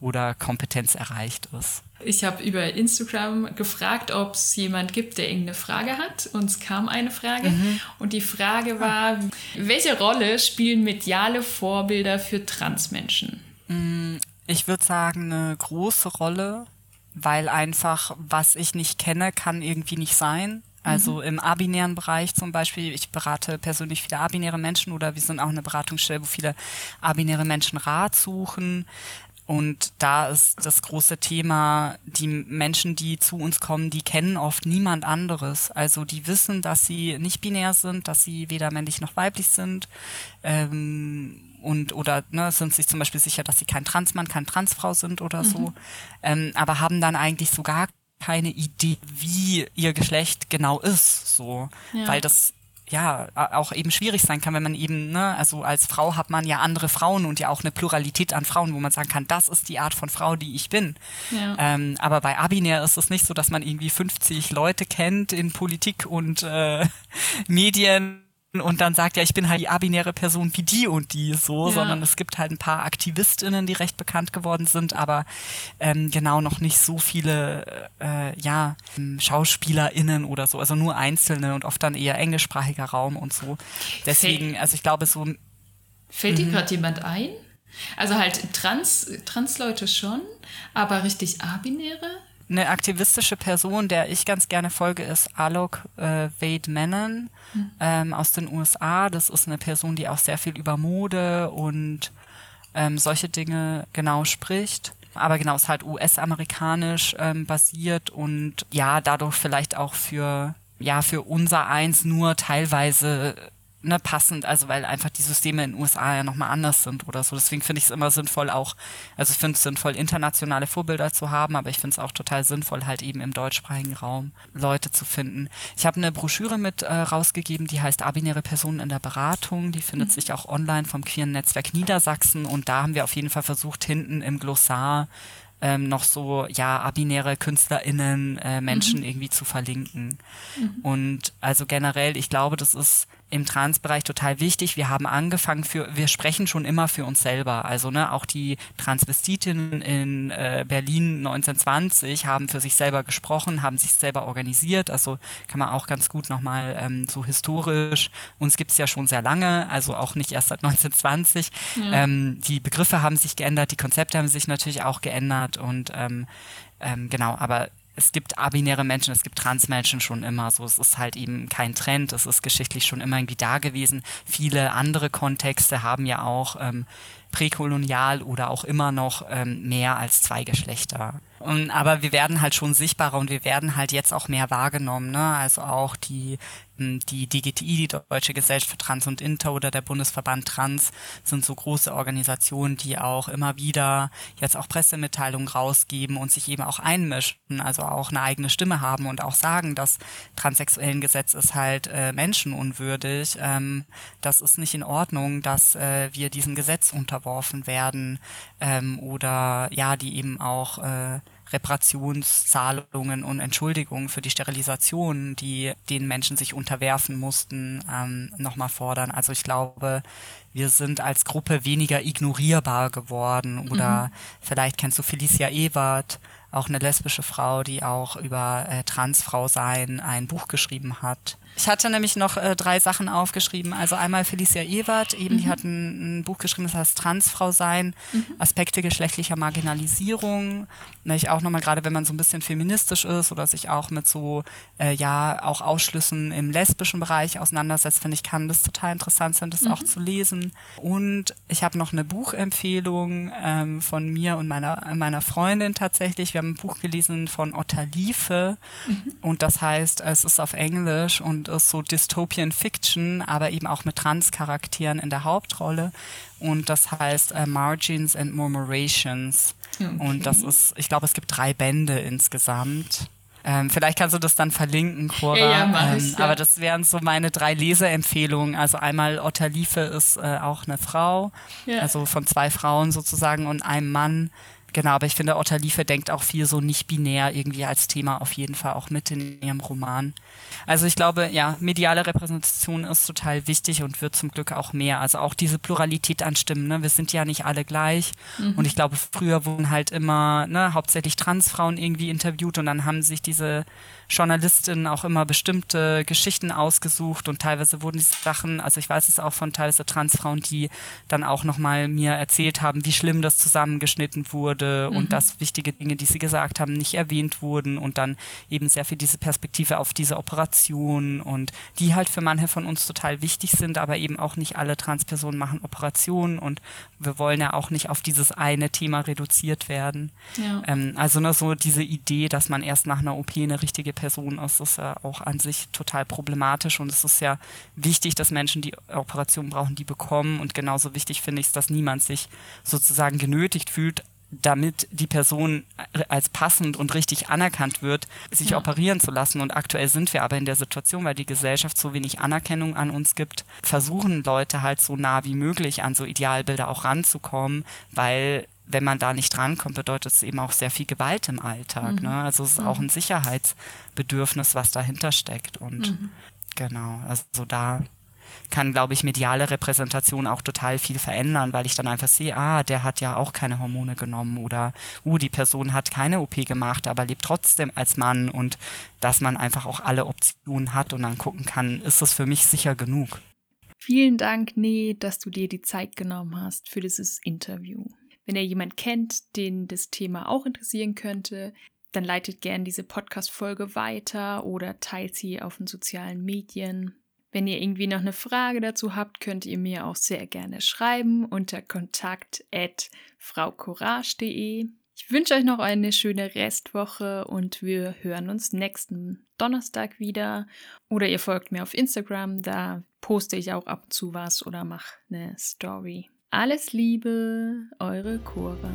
oder Kompetenz erreicht ist. Ich habe über Instagram gefragt, ob es jemand gibt, der irgendeine Frage hat. Uns kam eine Frage mhm. und die Frage war, welche Rolle spielen mediale Vorbilder für Transmenschen? Mm, ich würde sagen, eine große Rolle, weil einfach, was ich nicht kenne, kann irgendwie nicht sein. Also mhm. im abinären Bereich zum Beispiel, ich berate persönlich viele abinäre Menschen oder wir sind auch eine Beratungsstelle, wo viele abinäre Menschen Rat suchen. Und da ist das große Thema, die Menschen, die zu uns kommen, die kennen oft niemand anderes. Also die wissen, dass sie nicht binär sind, dass sie weder männlich noch weiblich sind. Ähm, und oder ne, sind sich zum Beispiel sicher, dass sie kein Transmann, kein Transfrau sind oder mhm. so. Ähm, aber haben dann eigentlich so gar keine Idee, wie ihr Geschlecht genau ist, so, ja. weil das ja auch eben schwierig sein kann, wenn man eben, ne, also als Frau hat man ja andere Frauen und ja auch eine Pluralität an Frauen, wo man sagen kann, das ist die Art von Frau, die ich bin. Ja. Ähm, aber bei Abinär ist es nicht so, dass man irgendwie 50 Leute kennt in Politik und äh, [laughs] Medien und dann sagt, ja, ich bin halt die abinäre Person wie die und die so, ja. sondern es gibt halt ein paar AktivistInnen, die recht bekannt geworden sind, aber ähm, genau noch nicht so viele äh, ja, SchauspielerInnen oder so, also nur einzelne und oft dann eher englischsprachiger Raum und so. Deswegen, also ich glaube so. Fällt dir mhm. gerade jemand ein? Also halt Trans, Trans-Leute schon, aber richtig Abinäre? Eine aktivistische Person, der ich ganz gerne folge, ist Alok äh, Wade Menon mhm. ähm, aus den USA. Das ist eine Person, die auch sehr viel über Mode und ähm, solche Dinge genau spricht. Aber genau, ist halt US-amerikanisch ähm, basiert und ja, dadurch vielleicht auch für ja, für unser Eins nur teilweise ne, passend, also weil einfach die Systeme in den USA ja nochmal anders sind oder so. Deswegen finde ich es immer sinnvoll auch, also ich finde es sinnvoll, internationale Vorbilder zu haben, aber ich finde es auch total sinnvoll, halt eben im deutschsprachigen Raum Leute zu finden. Ich habe eine Broschüre mit äh, rausgegeben, die heißt Abinäre Personen in der Beratung. Die findet mhm. sich auch online vom Queeren Netzwerk Niedersachsen und da haben wir auf jeden Fall versucht, hinten im Glossar ähm, noch so, ja, abinäre KünstlerInnen, äh, Menschen mhm. irgendwie zu verlinken. Mhm. Und also generell, ich glaube, das ist im Transbereich total wichtig. Wir haben angefangen für, wir sprechen schon immer für uns selber. Also ne, auch die Transvestitinnen in äh, Berlin 1920 haben für sich selber gesprochen, haben sich selber organisiert. Also kann man auch ganz gut nochmal ähm, so historisch. Uns gibt's ja schon sehr lange, also auch nicht erst seit 1920. Ja. Ähm, die Begriffe haben sich geändert, die Konzepte haben sich natürlich auch geändert und ähm, ähm, genau, aber es gibt abinäre Menschen, es gibt Transmenschen schon immer. So, es ist halt eben kein Trend. Es ist geschichtlich schon immer irgendwie da gewesen. Viele andere Kontexte haben ja auch ähm, präkolonial oder auch immer noch ähm, mehr als zwei Geschlechter. Und, aber wir werden halt schon sichtbarer und wir werden halt jetzt auch mehr wahrgenommen. Ne? Also auch die die DGTI, die Deutsche Gesellschaft für Trans und Inter oder der Bundesverband Trans sind so große Organisationen, die auch immer wieder jetzt auch Pressemitteilungen rausgeben und sich eben auch einmischen, also auch eine eigene Stimme haben und auch sagen, das transsexuellen Gesetz ist halt äh, menschenunwürdig. Ähm, das ist nicht in Ordnung, dass äh, wir diesem Gesetz unterworfen werden ähm, oder ja, die eben auch äh, Reparationszahlungen und Entschuldigungen für die Sterilisation, die den Menschen sich unterwerfen mussten, ähm, nochmal fordern. Also ich glaube, wir sind als Gruppe weniger ignorierbar geworden. Oder mhm. vielleicht kennst du Felicia Ewert, auch eine lesbische Frau, die auch über äh, Transfrau sein ein Buch geschrieben hat. Ich hatte nämlich noch äh, drei Sachen aufgeschrieben. Also einmal Felicia Ewert, eben mhm. die hat ein, ein, Buch geschrieben, das heißt Transfrau sein, mhm. Aspekte geschlechtlicher Marginalisierung. Ich auch nochmal gerade, wenn man so ein bisschen feministisch ist oder sich auch mit so, äh, ja, auch Ausschlüssen im lesbischen Bereich auseinandersetzt, finde ich, kann das total interessant sein, das mhm. auch zu lesen. Und ich habe noch eine Buchempfehlung ähm, von mir und meiner, meiner Freundin tatsächlich. Wir haben ein Buch gelesen von Otterliefe mhm. und das heißt, es ist auf Englisch und ist so Dystopian Fiction, aber eben auch mit Trans-Charakteren in der Hauptrolle. Und das heißt uh, Margins and Murmurations. Okay. Und das ist, ich glaube, es gibt drei Bände insgesamt. Ähm, vielleicht kannst du das dann verlinken, Cora. Ja, ja, ähm, ich, ja. Aber das wären so meine drei Leseempfehlungen. Also einmal Otterliefe ist äh, auch eine Frau, ja. also von zwei Frauen sozusagen und einem Mann. Genau, aber ich finde, Otterliefe denkt auch viel so nicht binär irgendwie als Thema auf jeden Fall auch mit in ihrem Roman. Also ich glaube, ja, mediale Repräsentation ist total wichtig und wird zum Glück auch mehr. Also auch diese Pluralität an Stimmen. Ne? Wir sind ja nicht alle gleich. Mhm. Und ich glaube, früher wurden halt immer ne, hauptsächlich Transfrauen irgendwie interviewt und dann haben sich diese Journalistinnen auch immer bestimmte Geschichten ausgesucht und teilweise wurden diese Sachen, also ich weiß es auch von teilweise Transfrauen, die dann auch nochmal mir erzählt haben, wie schlimm das zusammengeschnitten wurde mhm. und dass wichtige Dinge, die sie gesagt haben, nicht erwähnt wurden und dann eben sehr viel diese Perspektive auf diese Operation und die halt für manche von uns total wichtig sind, aber eben auch nicht alle Transpersonen machen Operationen und wir wollen ja auch nicht auf dieses eine Thema reduziert werden. Ja. Ähm, also nur so diese Idee, dass man erst nach einer OP eine richtige Person ist, ist ja auch an sich total problematisch und es ist ja wichtig, dass Menschen die Operation brauchen, die bekommen und genauso wichtig finde ich es, dass niemand sich sozusagen genötigt fühlt, damit die Person als passend und richtig anerkannt wird, sich ja. operieren zu lassen. Und aktuell sind wir aber in der Situation, weil die Gesellschaft so wenig Anerkennung an uns gibt, versuchen Leute halt so nah wie möglich an so Idealbilder auch ranzukommen, weil wenn man da nicht drankommt, bedeutet es eben auch sehr viel Gewalt im Alltag. Mhm. Ne? Also es ist mhm. auch ein Sicherheitsbedürfnis, was dahinter steckt. Und mhm. genau, also da kann, glaube ich, mediale Repräsentation auch total viel verändern, weil ich dann einfach sehe, ah, der hat ja auch keine Hormone genommen oder, uh, die Person hat keine OP gemacht, aber lebt trotzdem als Mann und dass man einfach auch alle Optionen hat und dann gucken kann, ist das für mich sicher genug. Vielen Dank, Nee, dass du dir die Zeit genommen hast für dieses Interview. Wenn ihr jemand kennt, den das Thema auch interessieren könnte, dann leitet gern diese Podcast-Folge weiter oder teilt sie auf den sozialen Medien. Wenn ihr irgendwie noch eine Frage dazu habt, könnt ihr mir auch sehr gerne schreiben unter kontakt@fraucourage.de. Ich wünsche euch noch eine schöne Restwoche und wir hören uns nächsten Donnerstag wieder. Oder ihr folgt mir auf Instagram, da poste ich auch ab und zu was oder mache eine Story. Alles Liebe, eure Cora.